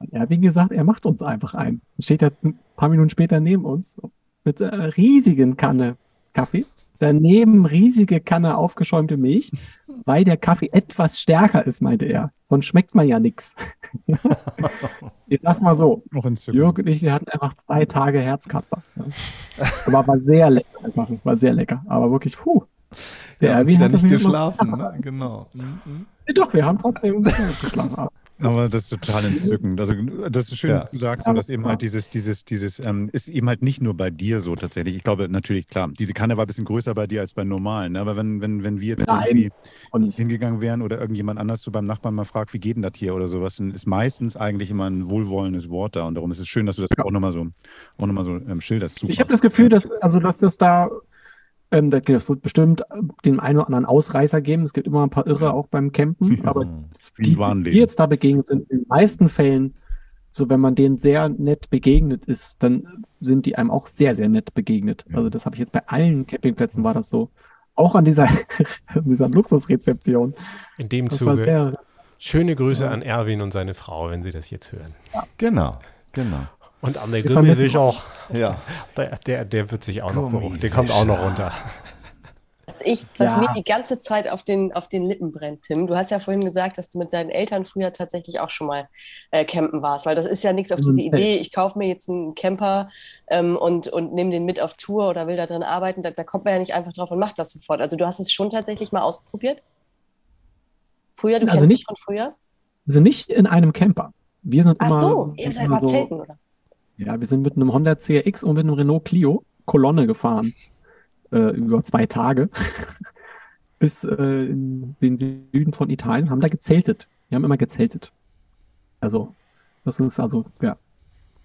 hat Erwin gesagt, er macht uns einfach ein. Dann steht er ein paar Minuten später neben uns mit einer riesigen Kanne Kaffee. Daneben riesige Kanne aufgeschäumte Milch, weil der Kaffee etwas stärker ist, meinte er. Sonst schmeckt man ja nichts. Ich lass mal so. Noch. Jörg und ich, wir hatten einfach zwei Tage Herzkasper. Aber war sehr lecker. Einfach. War sehr lecker. Aber wirklich, puh. Der Ja, Erwin hat nicht geschlafen, ne? genau. Mhm. Noch, doch, wir haben trotzdem geschlafen. Aber das ist total entzückend. Also das ist schön, Ja. dass du sagst, so, dass eben halt dieses, dieses, dieses, ähm, ist eben halt nicht nur bei dir so tatsächlich. Ich glaube natürlich, klar, diese Kanne war ein bisschen größer bei dir als bei normalen. Ne? Aber wenn, wenn, wenn wir jetzt Nein. irgendwie Und hingegangen wären oder irgendjemand anders so beim Nachbarn mal fragt, wie geht denn das hier oder sowas, dann ist meistens eigentlich immer ein wohlwollendes Wort da. Und darum ist es schön, dass du das auch nochmal so, auch noch mal so ähm, schilderst. Super. Ich habe das Gefühl, dass, also, dass das da, ähm, da- das wird bestimmt den einen oder anderen Ausreißer geben. Es gibt immer ein paar Irre auch beim Campen, Ja. aber die, die jetzt da begegnet sind, in den meisten Fällen, so wenn man denen sehr nett begegnet ist, dann sind die einem auch sehr, sehr nett begegnet. Ja. Also das habe ich jetzt bei allen Campingplätzen war das so. Auch an dieser, dieser Luxusrezeption. In dem Das Zuge sehr, schöne Grüße Ja. an Erwin und seine Frau, wenn sie das jetzt hören. Genau, genau. Und an der Gummiwisch auch. Ja. Der, der, der wird sich auch noch Gummiwischer. beruhigen. Der kommt auch noch runter. Was, ich, was Ja. mir die ganze Zeit auf den, auf den Lippen brennt, Tim. Du hast ja vorhin gesagt, dass du mit deinen Eltern früher tatsächlich auch schon mal äh, campen warst, weil das ist ja nichts auf diese Mhm. Idee, ich kaufe mir jetzt einen Camper ähm, und, und nehme den mit auf Tour oder will da drin arbeiten. Da, da kommt man ja nicht einfach drauf und macht das sofort. Also du hast es schon tatsächlich mal ausprobiert? Früher, du Also kennst nicht- es von früher? wir sind nicht in einem Camper. Wir sind Ach immer, so, ihr seid immer mal Zelten, oder? Ja, wir sind mit einem Honda CRX und mit einem Renault Clio Kolonne gefahren. Äh, über zwei Tage. Bis äh, in den Süden von Italien, haben da gezeltet. Wir haben immer gezeltet. Also, das ist also, ja,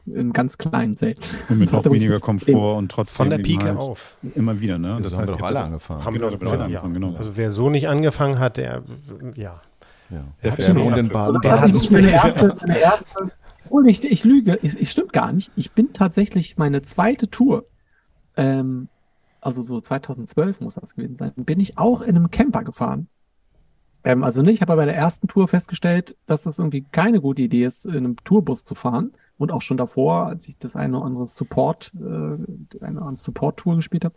im ganz kleinen Zelt. Und mit noch weniger Komfort und trotzdem Von der Pike halt auf. Immer wieder, ne? Das, haben wir doch ich alle hab- angefangen. Haben Genau, wir das wir ja. angefangen, genau. Also wer so nicht angefangen hat, der, ja. Ja. Der Der, hat schon- Also Baden. tatsächlich meine erste, meine erste, obwohl ich, ich lüge, ich, ich stimmt gar nicht. Ich bin tatsächlich meine zweite Tour, ähm, also so 2012 muss das gewesen sein, bin ich auch in einem Camper gefahren. Ähm, also nicht, ich habe bei der ersten Tour festgestellt, dass das irgendwie keine gute Idee ist, in einem Tourbus zu fahren. Und auch schon davor, als ich das eine oder andere Support, äh, eine andere Support-Tour gespielt habe,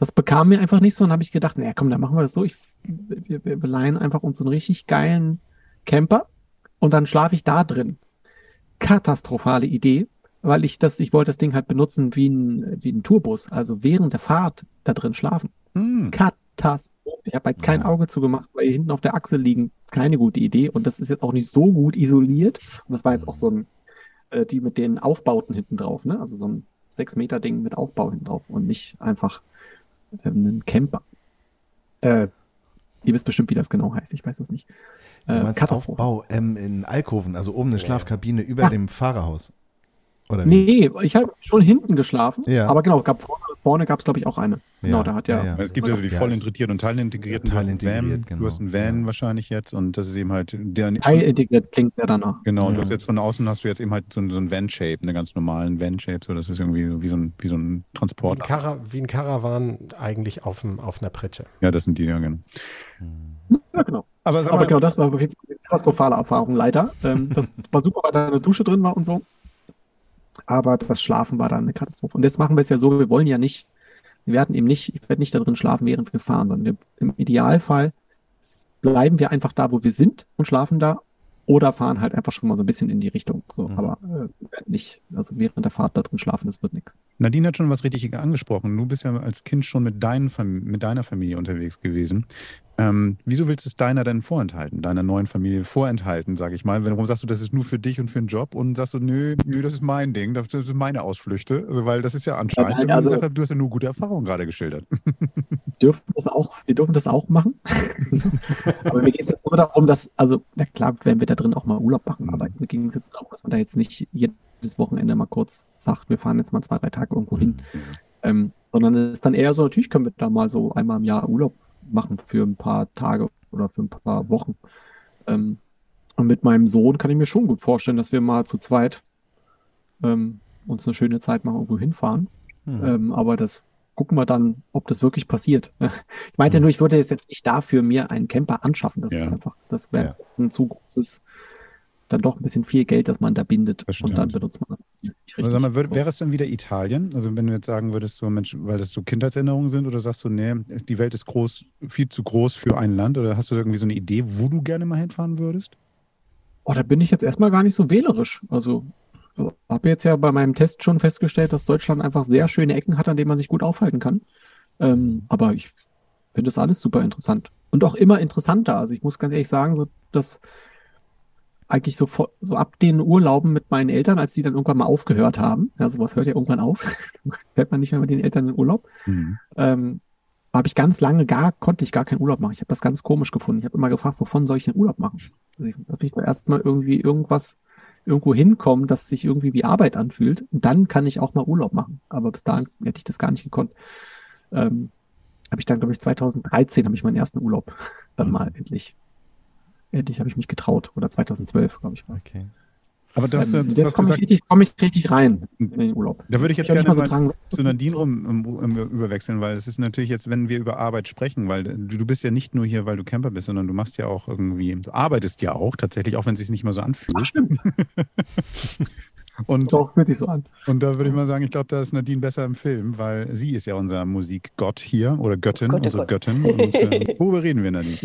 das bekam mir einfach nicht so. Und habe ich gedacht, naja, komm, dann machen wir das so. Ich, wir, wir beleihen einfach uns einen richtig geilen Camper und dann schlafe ich da drin. Katastrophale Idee, weil ich das, ich wollte das Ding halt benutzen wie ein, wie ein Tourbus, also während der Fahrt da drin schlafen. Hm. Katastrophe. Ich habe halt kein Ja. Auge zugemacht, weil hier hinten auf der Achse liegen. Keine gute Idee. Und das ist jetzt auch nicht so gut isoliert. Und das war jetzt auch so ein, äh, die mit den Aufbauten hinten drauf, ne? Also so ein 6-Meter-Ding mit Aufbau hinten drauf und nicht einfach ähm, ein Camper. Äh, ihr wisst bestimmt, wie das genau heißt. Ich weiß es nicht. Äh, Katastrophe. Aufbau ähm, in Alkoven, also oben eine Schlafkabine über Ja. dem Fahrerhaus. Oder wie? Nee, ich habe schon hinten geschlafen. Ja. Aber genau, gab vorne, vorne gab es, glaube ich, auch eine. Genau, Ja, da hat ja. ja, Es gibt ja so die Ja, voll integrierten und teilintegrierten. Ja, du, hast einen Van, teilintegriert, genau. du hast einen Van Ja. wahrscheinlich jetzt und das ist eben halt der. Teilintegriert klingt der danach. Genau, und du hast jetzt von außen hast du jetzt eben halt so, ein- so ein Van-Shape, einen ganz normalen Van-Shape, so das ist irgendwie so wie so ein, wie so ein Wie ein, Transport. Wie ein Karawan eigentlich auf, dem, auf einer Pritsche. Ja, das sind die, ja, genau. Ja, genau. Aber Aber mal, genau, das war eine katastrophale Erfahrung, leider. Ähm, das war super, weil da eine Dusche drin war und so. Aber das Schlafen war dann eine Katastrophe. Und jetzt machen wir es ja so, wir wollen ja nicht, wir werden eben nicht, ich werde nicht da drin schlafen, während wir fahren, sondern wir, im Idealfall bleiben wir einfach da, wo wir sind und schlafen da oder fahren halt einfach schon mal so ein bisschen in die Richtung. So, Mhm. aber äh, wir werden nicht, also während der Fahrt da drin schlafen, das wird nichts. Nadine hat schon was richtig angesprochen. Du bist ja als Kind schon mit, deinen Fam mit deiner Familie unterwegs gewesen. Ähm, wieso willst du es deiner denn vorenthalten, deiner neuen Familie vorenthalten, sage ich mal? Warum sagst du, das ist nur für dich und für den Job und sagst du, nö, nö, das ist mein Ding, das sind meine Ausflüchte, also, weil das ist ja anscheinend Nein, also- Sache, du hast ja nur gute Erfahrungen gerade geschildert. dürfen das auch, wir dürfen das auch machen. aber mir geht es jetzt nur darum, dass, also, na klar, werden wir da drin auch mal Urlaub machen, Mhm. aber mir ging es jetzt darum, dass man da jetzt nicht jedes Wochenende mal kurz sagt, wir fahren jetzt mal zwei, drei Tage irgendwo hin. Ähm, sondern es ist dann eher so, natürlich können wir da mal so einmal im Jahr Urlaub machen für ein paar Tage oder für ein paar Wochen. Ähm, und mit meinem Sohn kann ich mir schon gut vorstellen, dass wir mal zu zweit ähm, uns eine schöne Zeit mal irgendwo hinfahren. Hm. Ähm, aber das gucken wir dann, ob das wirklich passiert. Ich meinte Hm. nur, ich würde jetzt jetzt nicht dafür mir einen Camper anschaffen. Das Ja. ist einfach, das wäre Ja. jetzt ein zu großes, dann doch ein bisschen viel Geld, das man da bindet und dann benutzt man das nicht richtig. sag mal, wäre es dann wieder Italien? Also wenn du jetzt sagen würdest, so Mensch, weil das so Kindheitserinnerungen sind oder sagst du, nee, die Welt ist groß, viel zu groß für ein Land oder hast du irgendwie so eine Idee, wo du gerne mal hinfahren würdest? Oh, da bin ich jetzt erstmal gar nicht so wählerisch. Also habe jetzt ja bei meinem Test schon festgestellt, dass Deutschland einfach sehr schöne Ecken hat, an denen man sich gut aufhalten kann. Ähm, aber ich finde das alles super interessant. Und auch immer interessanter. Also ich muss ganz ehrlich sagen, so dass eigentlich so, vor, so ab den Urlauben mit meinen Eltern, als die dann irgendwann mal aufgehört haben, ja, sowas hört ja irgendwann auf, fährt man nicht mehr mit den Eltern in Urlaub, Mhm. ähm, habe ich ganz lange gar, konnte ich gar keinen Urlaub machen. Ich habe das ganz komisch gefunden. Ich habe immer gefragt, wovon soll ich denn Urlaub machen? Also ich lass mich erstmal irgendwie irgendwas, irgendwo hinkommen, das sich irgendwie wie Arbeit anfühlt. Und dann kann ich auch mal Urlaub machen. Aber bis dahin hätte ich das gar nicht gekonnt. Ähm, habe ich dann, glaube ich, 2013 habe ich meinen ersten Urlaub dann mal endlich. Endlich habe ich mich getraut. Oder 2012, glaube ich, war es. Okay. Aber du hast ja Ähm, was jetzt komme ich, richtig- komm ich richtig rein in den Urlaub. da würde ich jetzt nicht gerne mal so mal dran. zu Nadine rum um, um, überwechseln, weil es ist natürlich jetzt, wenn wir über Arbeit sprechen, weil du, du bist ja nicht nur hier, weil du Camper bist, sondern du machst ja auch irgendwie, du arbeitest ja auch tatsächlich, auch wenn es sich nicht mal so anfühlt. Ach, stimmt. Und, Doch, fühlt sich so an. und da würde ich mal sagen, ich glaube, da ist Nadine besser im Film, weil sie ist ja unser Musikgott hier oder Göttin, Gott, oh unsere Gott. Göttin. Und, äh, worüber reden wir, Nadine?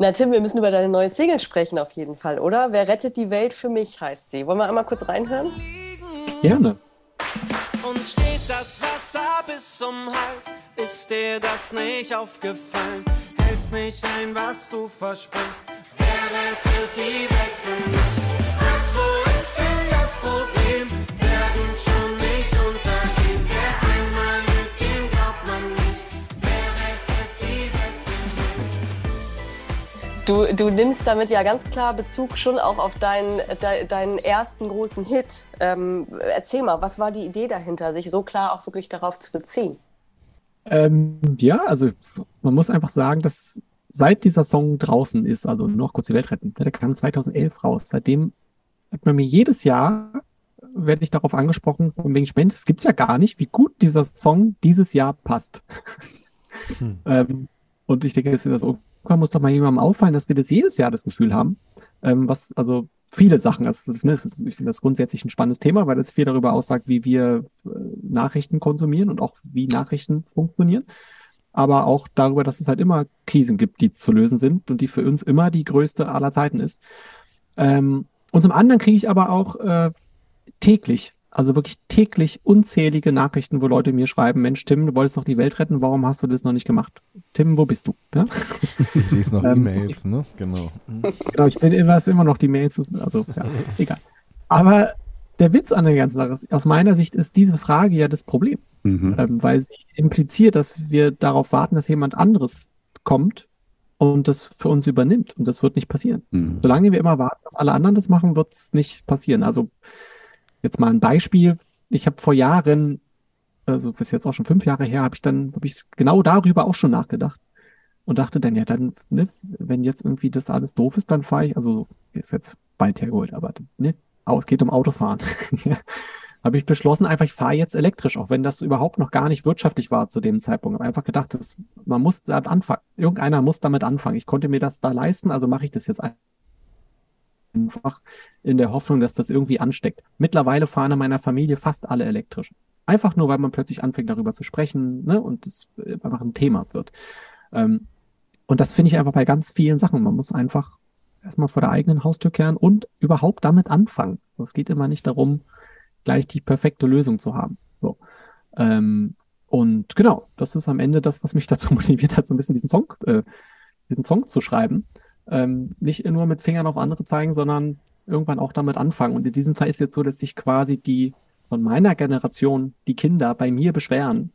Na Tim, wir müssen über deine neue Single sprechen auf jeden Fall, oder? Wer rettet die Welt für mich, heißt sie. Wollen wir einmal kurz reinhören? Gerne. Und steht das Wasser bis zum Hals? Ist dir das nicht aufgefallen? Hältst nicht ein, was du versprichst. Wer rettet die Welt für mich? Du, du nimmst damit ja ganz klar Bezug schon auch auf deinen, de, deinen ersten großen Hit. Ähm, erzähl mal, was war die Idee dahinter, sich so klar auch wirklich darauf zu beziehen? Ähm, ja, also man muss einfach sagen, dass seit dieser Song draußen ist, also nur noch kurz die Welt retten, der kam 2011 raus. Seitdem hat man mir jedes Jahr, werde ich darauf angesprochen, von wegen Spend, es gibt's ja gar nicht, wie gut dieser Song dieses Jahr passt. ähm, und ich denke, es ist das irgendwann muss doch mal jemandem auffallen, dass wir das jedes Jahr das Gefühl haben, ähm, was, also viele Sachen, also, ne, ist, ich finde das grundsätzlich ein spannendes Thema, weil es viel darüber aussagt, wie wir äh, Nachrichten konsumieren und auch wie Nachrichten funktionieren. Aber auch darüber, dass es halt immer Krisen gibt, die zu lösen sind und die für uns immer die größte aller Zeiten ist. Ähm, und zum anderen kriege ich aber auch äh, täglich, also wirklich täglich unzählige Nachrichten, wo Leute mir schreiben, Mensch, Tim, du wolltest doch die Welt retten, warum hast du das noch nicht gemacht? Tim, wo bist du? Ja? Ich lese noch Ähm, E-Mails, ne? Genau. Genau, ich bin immer, immer noch die Mails, also ja, egal. Aber der Witz an der ganzen Sache ist, aus meiner Sicht ist diese Frage ja das Problem, Mhm. ähm, weil sie impliziert, dass wir darauf warten, dass jemand anderes kommt und das für uns übernimmt. Und das wird nicht passieren. Mhm. Solange wir immer warten, dass alle anderen das machen, wird es nicht passieren. Also jetzt mal ein Beispiel. Ich habe vor Jahren, also bis jetzt auch schon fünf Jahre her, habe ich dann habe ich genau darüber auch schon nachgedacht und dachte dann, ja, dann, ne, wenn jetzt irgendwie das alles doof ist, dann fahre ich, also ist jetzt bald hergeholt, aber ne, es geht um Autofahren. Habe ich beschlossen, einfach, ich fahre jetzt elektrisch, auch wenn das überhaupt noch gar nicht wirtschaftlich war zu dem Zeitpunkt. Habe einfach gedacht, das, man muss damit anfangen. Irgendeiner muss damit anfangen. Ich konnte mir das da leisten, also mache ich das jetzt einfach in der Hoffnung, dass das irgendwie ansteckt. Mittlerweile fahren in meiner Familie fast alle elektrisch. Einfach nur, weil man plötzlich anfängt, darüber zu sprechen ne, und es äh, einfach ein Thema wird. Ähm, und das finde ich einfach bei ganz vielen Sachen. Man muss einfach erstmal vor der eigenen Haustür kehren und überhaupt damit anfangen. Es geht immer nicht darum, gleich die perfekte Lösung zu haben. So. Ähm, und genau, das ist am Ende das, was mich dazu motiviert hat, so ein bisschen diesen Song, äh, diesen Song zu schreiben. Ähm, nicht nur mit Fingern auf andere zeigen, sondern irgendwann auch damit anfangen. Und in diesem Fall ist jetzt so, dass sich quasi die von meiner Generation, die Kinder bei mir beschweren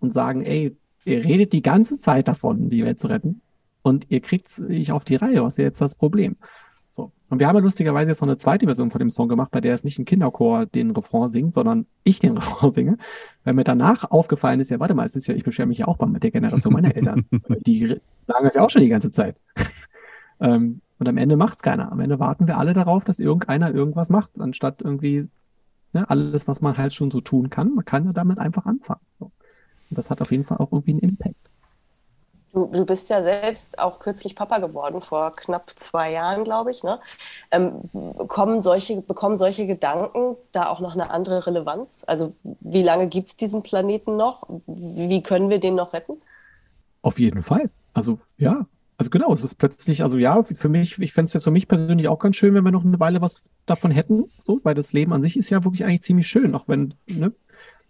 und sagen, ey, ihr redet die ganze Zeit davon, die Welt zu retten. Und ihr kriegt es nicht auf die Reihe. Was ist jetzt das Problem? So. Und wir haben ja lustigerweise jetzt noch eine zweite Version von dem Song gemacht, bei der es nicht ein Kinderchor den Refrain singt, sondern ich den Refrain singe. Weil mir danach aufgefallen ist, ja, warte mal, es ist ja, ich beschwere mich ja auch mal mit der Generation meiner Eltern. Die sagen das ja auch schon die ganze Zeit. Ähm, und am Ende macht's keiner. Am Ende warten wir alle darauf, dass irgendeiner irgendwas macht, anstatt irgendwie ne, alles, was man halt schon so tun kann. Man kann ja damit einfach anfangen. So. Und das hat auf jeden Fall auch irgendwie einen Impact. Du, du bist ja selbst auch kürzlich Papa geworden, vor knapp zwei Jahren, glaube ich. Ne? Ähm, kommen solche, bekommen solche Gedanken da auch noch eine andere Relevanz? Also wie lange gibt es diesen Planeten noch? Wie können wir den noch retten? Auf jeden Fall. Also ja, also genau, es ist plötzlich, also ja, für mich, ich fände es jetzt für mich persönlich auch ganz schön, wenn wir noch eine Weile was davon hätten, so, weil das Leben an sich ist ja wirklich eigentlich ziemlich schön, auch wenn ne,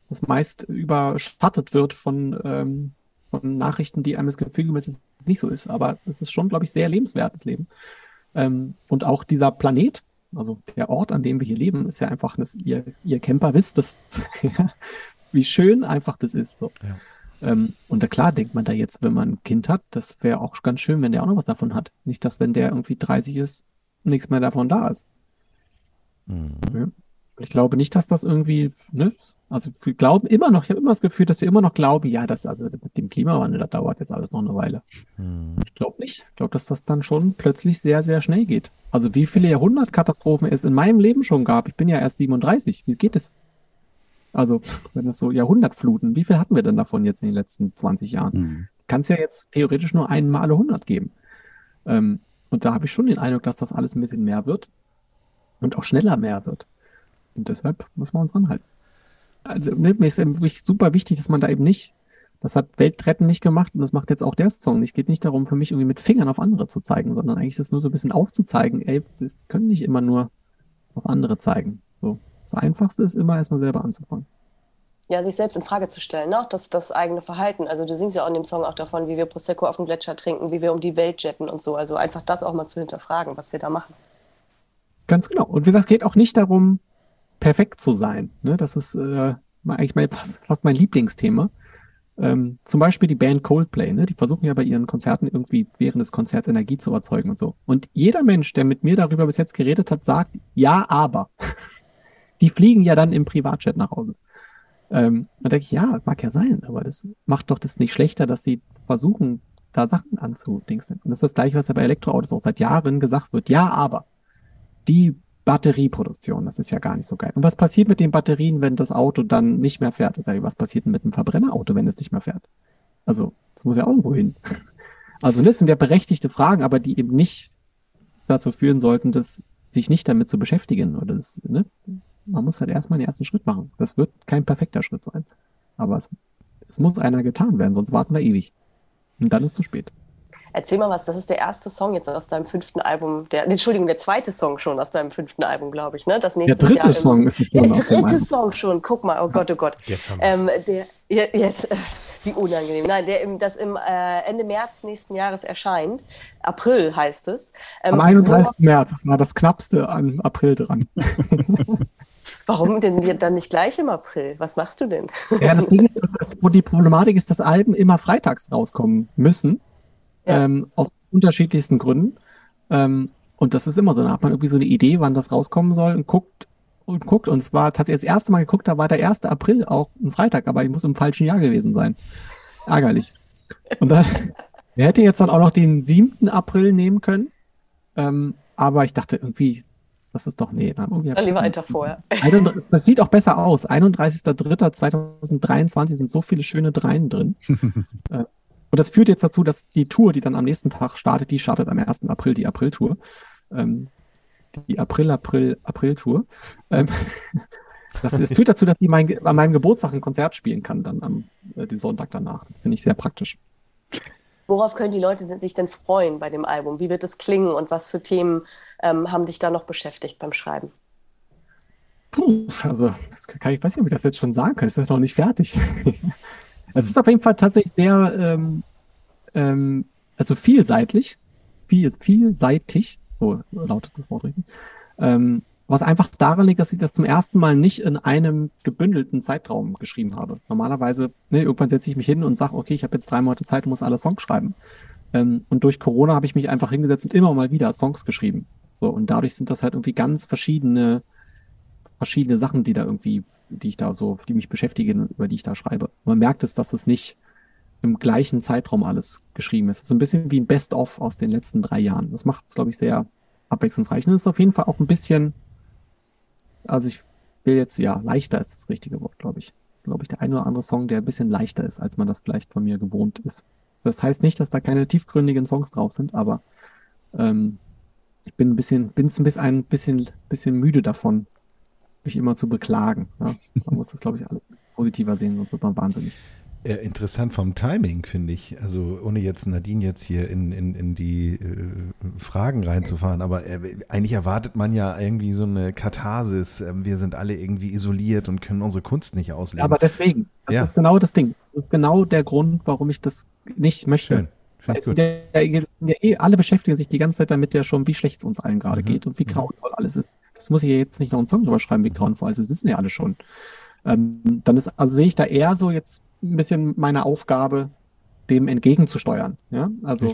das meist überschattet wird von, ähm, von Nachrichten, die einem das Gefühl geben, dass es nicht so ist. Aber es ist schon, glaube ich, sehr lebenswertes Leben. Ähm, und auch dieser Planet, also der Ort, an dem wir hier leben, ist ja einfach, dass ihr, ihr Camper wisst, dass, wie schön einfach das ist. So. Ja. Ähm, und da klar denkt man da jetzt, wenn man ein Kind hat, das wäre auch ganz schön, wenn der auch noch was davon hat. Nicht, dass wenn der irgendwie 30 ist, nichts mehr davon da ist. Mhm. Ja. Ich glaube nicht, dass das irgendwie, ne? Also wir glauben immer noch, ich habe immer das Gefühl, dass wir immer noch glauben, ja, das also mit dem Klimawandel, das dauert jetzt alles noch eine Weile. Mhm. Ich glaube nicht. Ich glaube, dass das dann schon plötzlich sehr, sehr schnell geht. Also wie viele Jahrhundertkatastrophen es in meinem Leben schon gab. Ich bin ja erst 37. Wie geht es? Also, wenn das so Jahrhundertfluten, wie viel hatten wir denn davon jetzt in den letzten 20 Jahren? Mhm. Kann es ja jetzt theoretisch nur einmal alle 100 geben. Ähm, und da habe ich schon den Eindruck, dass das alles ein bisschen mehr wird und auch schneller mehr wird. Und deshalb muss man uns ranhalten. Also, ne, mir ist wirklich super wichtig, dass man da eben nicht, das hat Weltretten nicht gemacht und das macht jetzt auch der Song. Es geht nicht darum, für mich irgendwie mit Fingern auf andere zu zeigen, sondern eigentlich ist es nur so ein bisschen aufzuzeigen, ey, wir können nicht immer nur auf andere zeigen. So. Das Einfachste ist immer erstmal selber anzufangen. Ja, sich selbst in Frage zu stellen, ne? das, das eigene Verhalten. Also du singst ja auch in dem Song auch davon, wie wir Prosecco auf dem Gletscher trinken, wie wir um die Welt jetten und so. Also einfach das auch mal zu hinterfragen, was wir da machen. Ganz genau. Und wie gesagt, es geht auch nicht darum, perfekt zu sein. Ne? Das ist äh, eigentlich mein, fast, fast mein Lieblingsthema. Ähm, zum Beispiel die Band Coldplay, ne? die versuchen ja bei ihren Konzerten irgendwie während des Konzerts Energie zu erzeugen und so. Und jeder Mensch, der mit mir darüber bis jetzt geredet hat, sagt, ja, aber. Die fliegen ja dann im Privatjet nach Hause. Ähm, da denke ich, ja, mag ja sein, aber das macht doch das nicht schlechter, dass sie versuchen, da Sachen anzudingsen. Und das ist das gleiche, was ja bei Elektroautos auch seit Jahren gesagt wird. Ja, aber die Batterieproduktion, das ist ja gar nicht so geil. Und was passiert mit den Batterien, wenn das Auto dann nicht mehr fährt? Was passiert denn mit dem Verbrennerauto, wenn es nicht mehr fährt? Also, das muss ja auch irgendwo hin. Also, das sind ja berechtigte Fragen, aber die eben nicht dazu führen sollten, dass sich nicht damit zu beschäftigen oder das, ne? Man muss halt erstmal den ersten Schritt machen. Das wird kein perfekter Schritt sein. Aber es, es muss einer getan werden, sonst warten wir ewig. Und dann ist es zu spät. Erzähl mal was, das ist der erste Song jetzt aus deinem fünften Album. Der, Entschuldigung, der zweite Song schon aus deinem fünften Album, glaube ich. Ne? Das Der nächstes dritte Jahr Song Im, ist es der schon aus dem dritte Album. Song schon. Guck mal, oh Gott, oh Gott. Jetzt haben wir Ähm, der, ja, jetzt, wie unangenehm. Nein, der im, das im äh, Ende März nächsten Jahres erscheint. April heißt es. Ähm, Am 31. März, das war das knappste an April dran. Warum denn dann nicht gleich im April? Was machst du denn? Ja, das Ding ist, dass das, wo die Problematik ist, dass Alben immer freitags rauskommen müssen. Ja. Ähm, aus unterschiedlichsten Gründen. Ähm, und das ist immer so. Da hat man irgendwie so eine Idee, wann das rauskommen soll und guckt und guckt. Und es war tatsächlich das erste Mal geguckt, da war der 1. April auch ein Freitag, aber ich muss im falschen Jahr gewesen sein. Ärgerlich. Und dann, er hätte jetzt dann auch noch den 7. April nehmen können. Ähm, aber ich dachte irgendwie, das ist doch, nee. Dann irgendwie Dann ich- lieber einen Tag vorher. 31 Das sieht auch besser aus. 31.03.2023 sind so viele schöne Dreien drin. Äh, Und das führt jetzt dazu, dass die Tour, die dann am nächsten Tag startet, die startet am 1. April, die April-Tour. Ähm, die April-April-April-Tour. Ähm, das, das führt dazu, dass die mein, an meinem Geburtstag ein Konzert spielen kann, dann am äh, den Sonntag danach. Das finde ich sehr praktisch. Worauf können die Leute sich denn freuen bei dem Album? Wie wird es klingen und was für Themen ähm, haben dich da noch beschäftigt beim Schreiben? Puh, also, das kann ich weiß nicht, ob ich das jetzt schon sagen kann. Ist das noch nicht fertig? es ist auf jeden Fall tatsächlich sehr, ähm, ähm, also vielseitig, viel, vielseitig, so lautet das Wort richtig. Ähm, was einfach daran liegt, dass ich das zum ersten Mal nicht in einem gebündelten Zeitraum geschrieben habe. Normalerweise, ne, irgendwann setze ich mich hin und sage, okay, ich habe jetzt drei Monate Zeit und muss alle Songs schreiben. Ähm, und durch Corona habe ich mich einfach hingesetzt und immer mal wieder Songs geschrieben. So, und dadurch sind das halt irgendwie ganz verschiedene verschiedene Sachen, die da irgendwie, die ich da so, die mich beschäftigen, über die ich da schreibe. Man merkt es, dass es nicht im gleichen Zeitraum alles geschrieben ist. Es ist ein bisschen wie ein Best-of aus den letzten drei Jahren. Das macht es, glaube ich, sehr abwechslungsreich. Und es ist auf jeden Fall auch ein bisschen, also ich will jetzt, ja, leichter ist das richtige Wort, glaube ich. Das ist, glaube ich, der ein oder andere Song, der ein bisschen leichter ist, als man das vielleicht von mir gewohnt ist. Das heißt nicht, dass da keine tiefgründigen Songs drauf sind, aber ähm, ich bin ein bisschen, bin ein bisschen, ein bisschen, bisschen müde davon, mich immer zu beklagen. Ja? Man muss das, glaube ich, alles positiver sehen, sonst wird man wahnsinnig. Äh, interessant vom Timing, finde ich. Also ohne jetzt Nadine jetzt hier in, in, in die äh, Fragen reinzufahren, aber äh, eigentlich erwartet man ja irgendwie so eine Katharsis. Ähm, wir sind alle irgendwie isoliert und können unsere Kunst nicht ausleben. Aber deswegen, das Ja. ist genau das Ding. Das ist genau der Grund, warum ich das nicht möchte. Schön, der, der, alle beschäftigen sich die ganze Zeit damit ja schon, wie schlecht es uns allen gerade Mhm. geht und wie grauenvoll alles ist. Das muss ich ja jetzt nicht noch einen Song drüber schreiben, wie grauenvoll es ist, das wissen ja alle schon. Ähm, dann ist, also sehe ich da eher so jetzt ein bisschen meine Aufgabe, dem entgegenzusteuern. Ja, also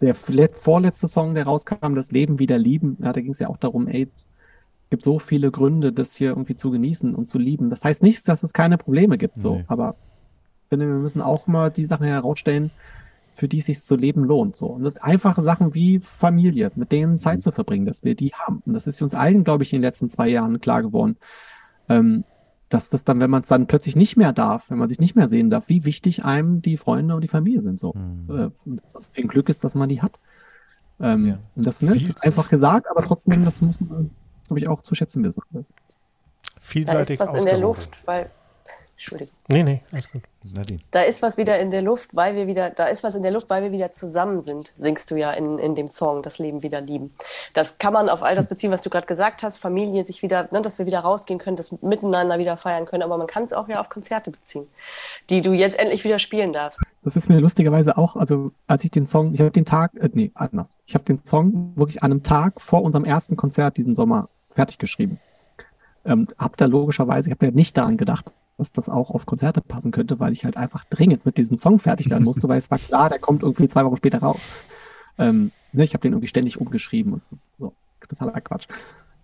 der let- vorletzte Song, der rauskam, Das Leben wieder lieben, ja, da ging es ja auch darum, ey, gibt so viele Gründe, das hier irgendwie zu genießen und zu lieben. Das heißt nicht, dass es keine Probleme gibt, so, Nee. aber ich finde, wir müssen auch mal die Sachen herausstellen, für die es sich zu leben lohnt. So. Und das sind einfache Sachen wie Familie, mit denen Zeit zu verbringen, dass wir die haben. Und das ist uns allen, glaube ich, in den letzten zwei Jahren klar geworden. Ähm, dass das dann, wenn man es dann plötzlich nicht mehr darf, wenn man sich nicht mehr sehen darf, wie wichtig einem die Freunde und die Familie sind. So. Mhm. Dass das viel Glück ist, dass man die hat. Ähm, Ja. Und das ne, ist einfach gesagt, aber trotzdem, das muss man, glaube ich, auch zu schätzen wissen. Da Vielseitig ist was in der. Luft, weil. Entschuldigung. Nee, nee, alles gut. Nadine. Da ist was wieder in der Luft, weil wir wieder, da ist was in der Luft, weil wir wieder zusammen sind, singst du ja in, in dem Song, das Leben wieder lieben. Das kann man auf all das beziehen, was du gerade gesagt hast, Familie sich wieder, ne, dass wir wieder rausgehen können, das miteinander wieder feiern können, aber man kann es auch ja auf Konzerte beziehen, die du jetzt endlich wieder spielen darfst. Das ist mir lustigerweise auch, also als ich den Song, ich habe den Tag, äh, nee, anders. Ich habe den Song wirklich an einem Tag vor unserem ersten Konzert diesen Sommer fertig geschrieben. Ähm, hab da logischerweise, ich habe ja nicht daran gedacht, dass das auch auf Konzerte passen könnte, weil ich halt einfach dringend mit diesem Song fertig werden musste, weil es war klar, der kommt irgendwie zwei Wochen später raus. Ähm, ne, ich habe den irgendwie ständig umgeschrieben und so. Totaler Quatsch.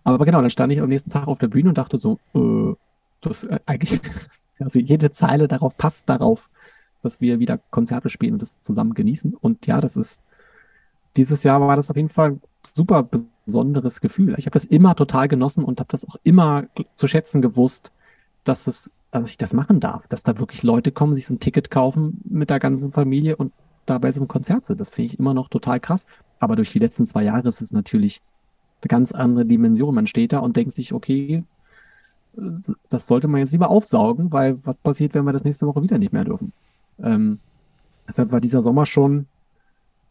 Aber genau, dann stand ich am nächsten Tag auf der Bühne und dachte so, äh, das äh, eigentlich, also jede Zeile darauf passt darauf, dass wir wieder Konzerte spielen und das zusammen genießen. Und ja, das ist, dieses Jahr war das auf jeden Fall ein super besonderes Gefühl. Ich habe das immer total genossen und habe das auch immer zu schätzen gewusst, dass es, dass ich das machen darf, dass da wirklich Leute kommen, sich so ein Ticket kaufen mit der ganzen Familie und da bei so einem Konzert sind. Das finde ich immer noch total krass. Aber durch die letzten zwei Jahre ist es natürlich eine ganz andere Dimension. Man steht da und denkt sich, okay, das sollte man jetzt lieber aufsaugen, weil was passiert, wenn wir das nächste Woche wieder nicht mehr dürfen? Ähm, deshalb war dieser Sommer schon,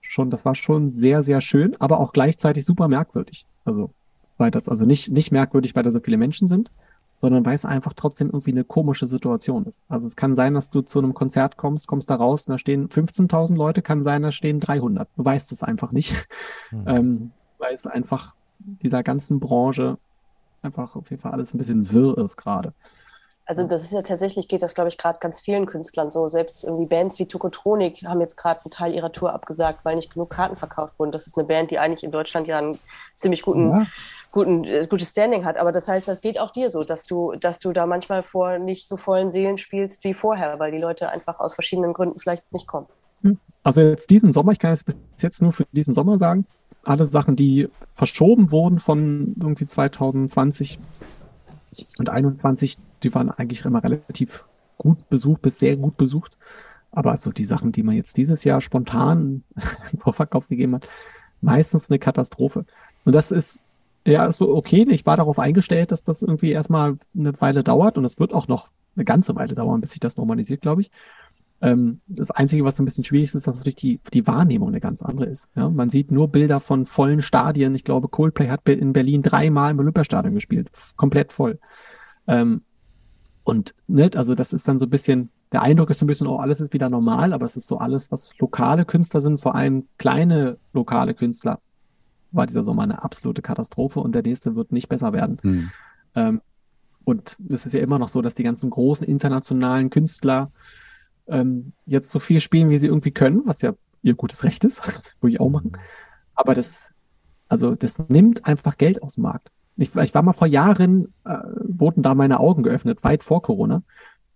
schon, das war schon sehr, sehr schön, aber auch gleichzeitig super merkwürdig. Also, weil das, also nicht, nicht merkwürdig, weil da so viele Menschen sind, sondern weil es einfach trotzdem irgendwie eine komische Situation ist. Also es kann sein, dass du zu einem Konzert kommst, kommst da raus, und da stehen 15.000 Leute, kann sein, da stehen 300. Du weißt es einfach nicht, Mhm. ähm, weil es einfach dieser ganzen Branche einfach auf jeden Fall alles ein bisschen wirr ist gerade. Also das ist ja tatsächlich, geht das, glaube ich, gerade ganz vielen Künstlern so. Selbst irgendwie Bands wie Tokotronik haben jetzt gerade einen Teil ihrer Tour abgesagt, weil nicht genug Karten verkauft wurden. Das ist eine Band, die eigentlich in Deutschland ja einen ziemlich guten, Ja. Guten, äh, gutes Standing hat. Aber das heißt, das geht auch dir so, dass du, dass du da manchmal vor nicht so vollen Seelen spielst wie vorher, weil die Leute einfach aus verschiedenen Gründen vielleicht nicht kommen. Also jetzt diesen Sommer, ich kann es bis jetzt nur für diesen Sommer sagen, alle Sachen, die verschoben wurden von irgendwie 2020 und 21, die waren eigentlich immer relativ gut besucht, bis sehr gut besucht. Aber also die Sachen, die man jetzt dieses Jahr spontan im Vorverkauf gegeben hat, meistens eine Katastrophe. Und das ist, ja, ist okay. Ich war darauf eingestellt, dass das irgendwie erstmal eine Weile dauert und es wird auch noch eine ganze Weile dauern, bis sich das normalisiert, glaube ich. Ähm, das Einzige, was ein bisschen schwierig ist, ist, dass natürlich die, die Wahrnehmung eine ganz andere ist. Ja? Man sieht nur Bilder von vollen Stadien. Ich glaube, Coldplay hat in Berlin dreimal im Olympiastadion gespielt. Komplett voll. Ähm, und ne, also das ist dann so ein bisschen, der Eindruck ist so ein bisschen, oh, alles ist wieder normal, aber es ist so alles, was lokale Künstler sind, vor allem kleine lokale Künstler, war dieser Sommer eine absolute Katastrophe und der nächste wird nicht besser werden. Hm. Ähm, und es ist ja immer noch so, dass die ganzen großen internationalen Künstler ähm, jetzt so viel spielen, wie sie irgendwie können, was ja ihr gutes Recht ist, würde ich auch machen. Aber das, also das nimmt einfach Geld aus dem Markt. Ich, ich war mal vor Jahren, äh, wurden da meine Augen geöffnet, weit vor Corona.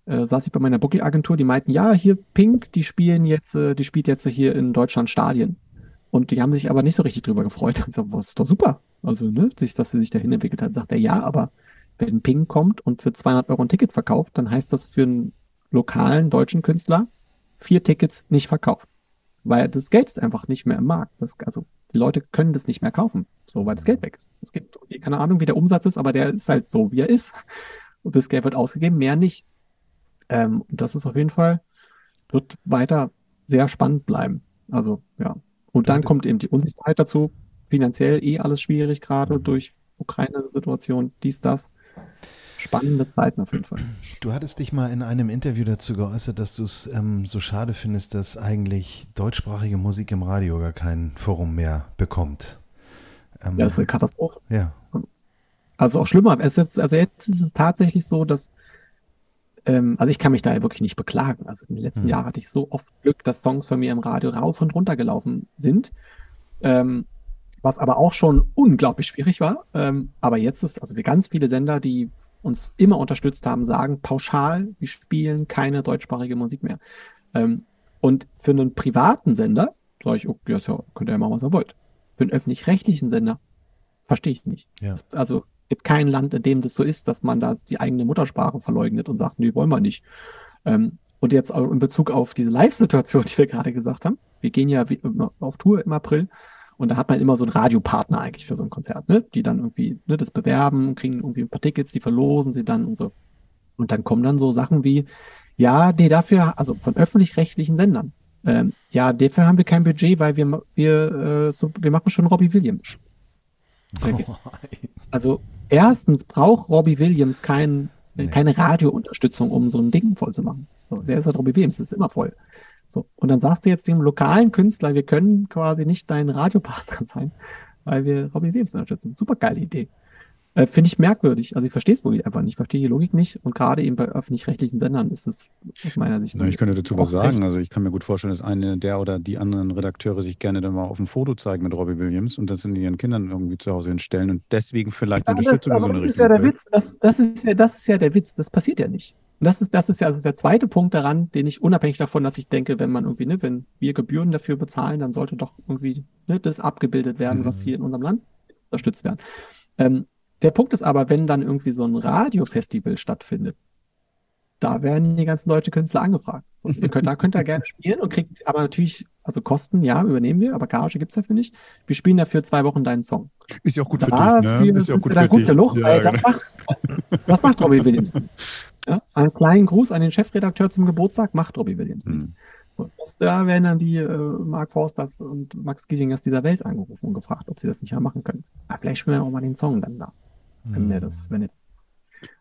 Äh, saß ich bei meiner Booking-Agentur, die meinten, ja, hier Pink, die spielen jetzt, äh, die spielt jetzt hier in Deutschland Stadien. Und die haben sich aber nicht so richtig drüber gefreut. Ich sag, was ist doch super. Also, ne, sich, dass sie sich dahin entwickelt hat. Sagt er, ja, aber wenn Ping kommt und für 200 Euro ein Ticket verkauft, dann heißt das für einen lokalen deutschen Künstler vier Tickets nicht verkauft. Weil das Geld ist einfach nicht mehr im Markt. Das, also die Leute können das nicht mehr kaufen, so weil das Geld weg ist. Es gibt keine Ahnung, wie der Umsatz ist, aber der ist halt so, wie er ist. Und das Geld wird ausgegeben, mehr nicht. Ähm, das ist auf jeden Fall, wird weiter sehr spannend bleiben. Also, ja. Und dann kommt eben die Unsicherheit dazu. Finanziell eh alles schwierig gerade durch Ukraine-Situation, dies, das. spannende Zeiten auf jeden Fall. Du hattest dich mal in einem Interview dazu geäußert, dass du es ähm, so schade findest, dass eigentlich deutschsprachige Musik im Radio gar kein Forum mehr bekommt. Ähm, ja, das ist eine Katastrophe. Ja. Also auch schlimmer. Es ist, also jetzt ist es tatsächlich so, dass ähm, also ich kann mich da wirklich nicht beklagen. Also in den letzten mhm. Jahren hatte ich so oft Glück, dass Songs von mir im Radio rauf und runter gelaufen sind. Ähm, was aber auch schon unglaublich schwierig war. Ähm, aber jetzt ist, also wir ganz viele Sender, die uns immer unterstützt haben, sagen pauschal, wir spielen keine deutschsprachige Musik mehr. Ähm, und für einen privaten Sender sage ich, okay, ja, könnt ihr ja machen, was ihr wollt. Für einen öffentlich-rechtlichen Sender verstehe ich nicht. Ja. Also gibt kein Land, in dem das so ist, dass man da die eigene Muttersprache verleugnet und sagt, nee, wollen wir nicht. Ähm, und jetzt in Bezug auf diese Live-Situation, die wir gerade gesagt haben, wir gehen ja auf Tour im April und da hat man immer so einen Radiopartner eigentlich für so ein Konzert, ne? die dann irgendwie ne, das bewerben, kriegen irgendwie ein paar Tickets, die verlosen sie dann und so. Und dann kommen dann so Sachen wie, ja, nee, dafür, also von öffentlich-rechtlichen Sendern. Ähm, ja, dafür haben wir kein Budget, weil wir, wir, äh, so, wir machen schon Robbie Williams. Okay. Also erstens braucht Robbie Williams kein, nee. keine Radiounterstützung, um so ein Ding voll zu machen. So, der ist halt Robbie Williams, das ist immer voll. So, und dann sagst du jetzt dem lokalen Künstler, wir können quasi nicht dein Radiopartner sein, weil wir Robbie Williams unterstützen. Super geile Idee. Äh, Finde ich merkwürdig. Also ich verstehe es wohl einfach nicht, ich verstehe die Logik nicht. Und gerade eben bei öffentlich-rechtlichen Sendern ist es aus meiner Sicht. Na, ich könnte dazu was sagen. Recht. Also ich kann mir gut vorstellen, dass eine der oder die anderen Redakteure sich gerne dann mal auf ein Foto zeigen mit Robbie Williams und das in ihren Kindern irgendwie zu Hause hinstellen und deswegen vielleicht aber Unterstützung das, so eine das. Ist ja der Witz. Das, das, ist ja, das ist ja der Witz. Das passiert ja nicht. Und das ist, das ist ja also der zweite Punkt daran, den ich unabhängig davon, dass ich denke, wenn man irgendwie, ne, wenn wir Gebühren dafür bezahlen, dann sollte doch irgendwie ne, das abgebildet werden, mhm. was hier in unserem Land unterstützt werden. Ähm, der Punkt ist aber, wenn dann irgendwie so ein Radiofestival stattfindet, da werden die ganzen deutschen Künstler angefragt. So, könnt, da könnt ihr gerne spielen und kriegt aber natürlich, also Kosten, ja, übernehmen wir, aber Gage gibt's dafür nicht. Wir spielen dafür zwei Wochen deinen Song. Ist ja auch gut dafür für dich, ne? Ist ja auch gut für dich. Genug, ja, genau. das, macht, das macht Robbie Williams. Ja? Einen kleinen Gruß an den Chefredakteur zum Geburtstag macht Robbie Williams nicht. Mhm. So, das, da werden dann die äh, Mark Forsters und Max Giesingers dieser Welt angerufen und gefragt, ob sie das nicht mehr machen können. Aber vielleicht spielen wir auch mal den Song dann da. Mhm. Wenn wir das, wenn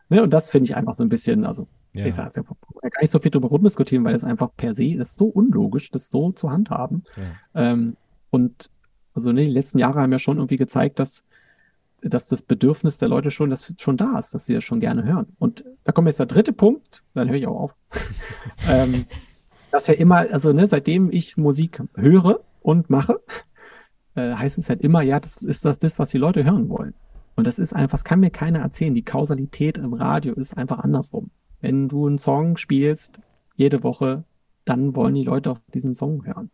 ne, und das finde ich einfach so ein bisschen, also ja. ich sage, gar nicht so viel drüber rumdiskutieren, weil es einfach per se ist so unlogisch, das so zu handhaben. Ja. Ähm, und also ne, die letzten Jahre haben ja schon irgendwie gezeigt, dass dass das Bedürfnis der Leute schon, das schon da ist, dass sie das schon gerne hören. Und da kommt jetzt der dritte Punkt, dann höre ich auch auf. ähm, dass ja immer, also ne, seitdem ich Musik höre und mache, äh, heißt es halt immer, ja, das ist das, das, was die Leute hören wollen. Und das ist einfach, das kann mir keiner erzählen. Die Kausalität im Radio ist einfach andersrum. Wenn du einen Song spielst, jede Woche, dann wollen die Leute auch diesen Song hören.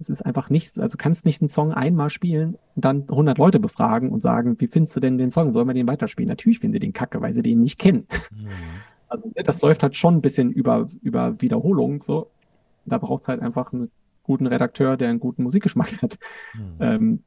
Es ist einfach nicht, also kannst nicht einen Song einmal spielen und dann 100 Leute befragen und sagen, wie findest du denn den Song? Sollen wir den weiterspielen? Natürlich finden sie den kacke, weil sie den nicht kennen. Mhm. Also ne, das läuft halt schon ein bisschen über, über Wiederholung, so. Da braucht es halt einfach einen guten Redakteur, der einen guten Musikgeschmack hat. Mhm. Ähm,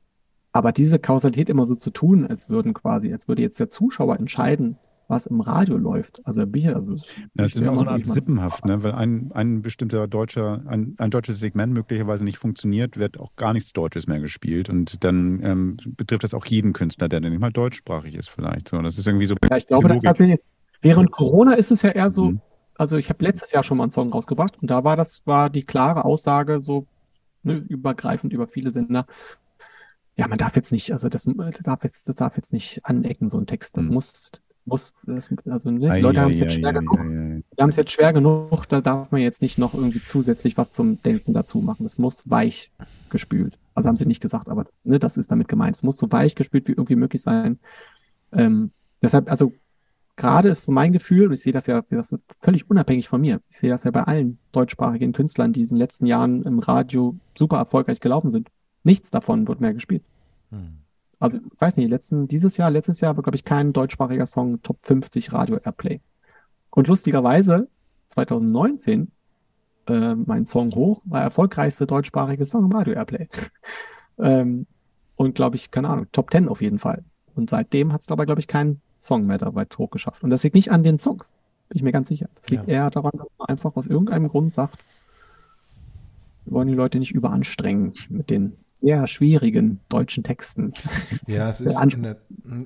aber diese Kausalität immer so zu tun, als würden quasi, als würde jetzt der Zuschauer entscheiden, was im Radio läuft. Also Bier, also das ist immer so eine Art Sippenhaft, ne? weil ein, ein bestimmter deutscher, ein, ein deutsches Segment möglicherweise nicht funktioniert, wird auch gar nichts Deutsches mehr gespielt. Und dann ähm, betrifft das auch jeden Künstler, der dann nicht mal deutschsprachig ist, vielleicht. So, das ist irgendwie so. Ja, ich glaube, das hat jetzt, während Corona ist es ja eher so, mhm. also ich habe letztes Jahr schon mal einen Song rausgebracht und da war das, war die klare Aussage so ne, übergreifend über viele Sender. Ja, man darf jetzt nicht, also das, das darf jetzt, das darf jetzt nicht anecken, so ein Text. Das mhm. muss muss, also ne, die Leute haben es jetzt schwer genug. Die haben es jetzt schwer genug, da darf man jetzt nicht noch irgendwie zusätzlich was zum Denken dazu machen. Es muss weich gespült. Also haben sie nicht gesagt, aber das, ne, das ist damit gemeint. Es muss so weich gespült wie irgendwie möglich sein. Ähm, deshalb, also gerade ist so mein Gefühl, und ich sehe das ja, das ist völlig unabhängig von mir. Ich sehe das ja bei allen deutschsprachigen Künstlern, die in den letzten Jahren im Radio super erfolgreich gelaufen sind. Nichts davon wird mehr gespielt. Hm also ich weiß nicht, letzten, dieses Jahr, letztes Jahr war, glaube ich, kein deutschsprachiger Song Top 50 Radio Airplay. Und lustigerweise, 2019, äh, mein Song Hoch war erfolgreichste deutschsprachige Song im Radio Airplay. ähm, und glaube ich, keine Ahnung, Top 10 auf jeden Fall. Und seitdem hat es dabei, glaube ich, keinen Song mehr dabei hoch geschafft. Und das liegt nicht an den Songs, bin ich mir ganz sicher. Das liegt ja. eher daran, dass man einfach aus irgendeinem Grund sagt, wir wollen die Leute nicht überanstrengen mit den sehr schwierigen deutschen Texten. Ja, es ist in der,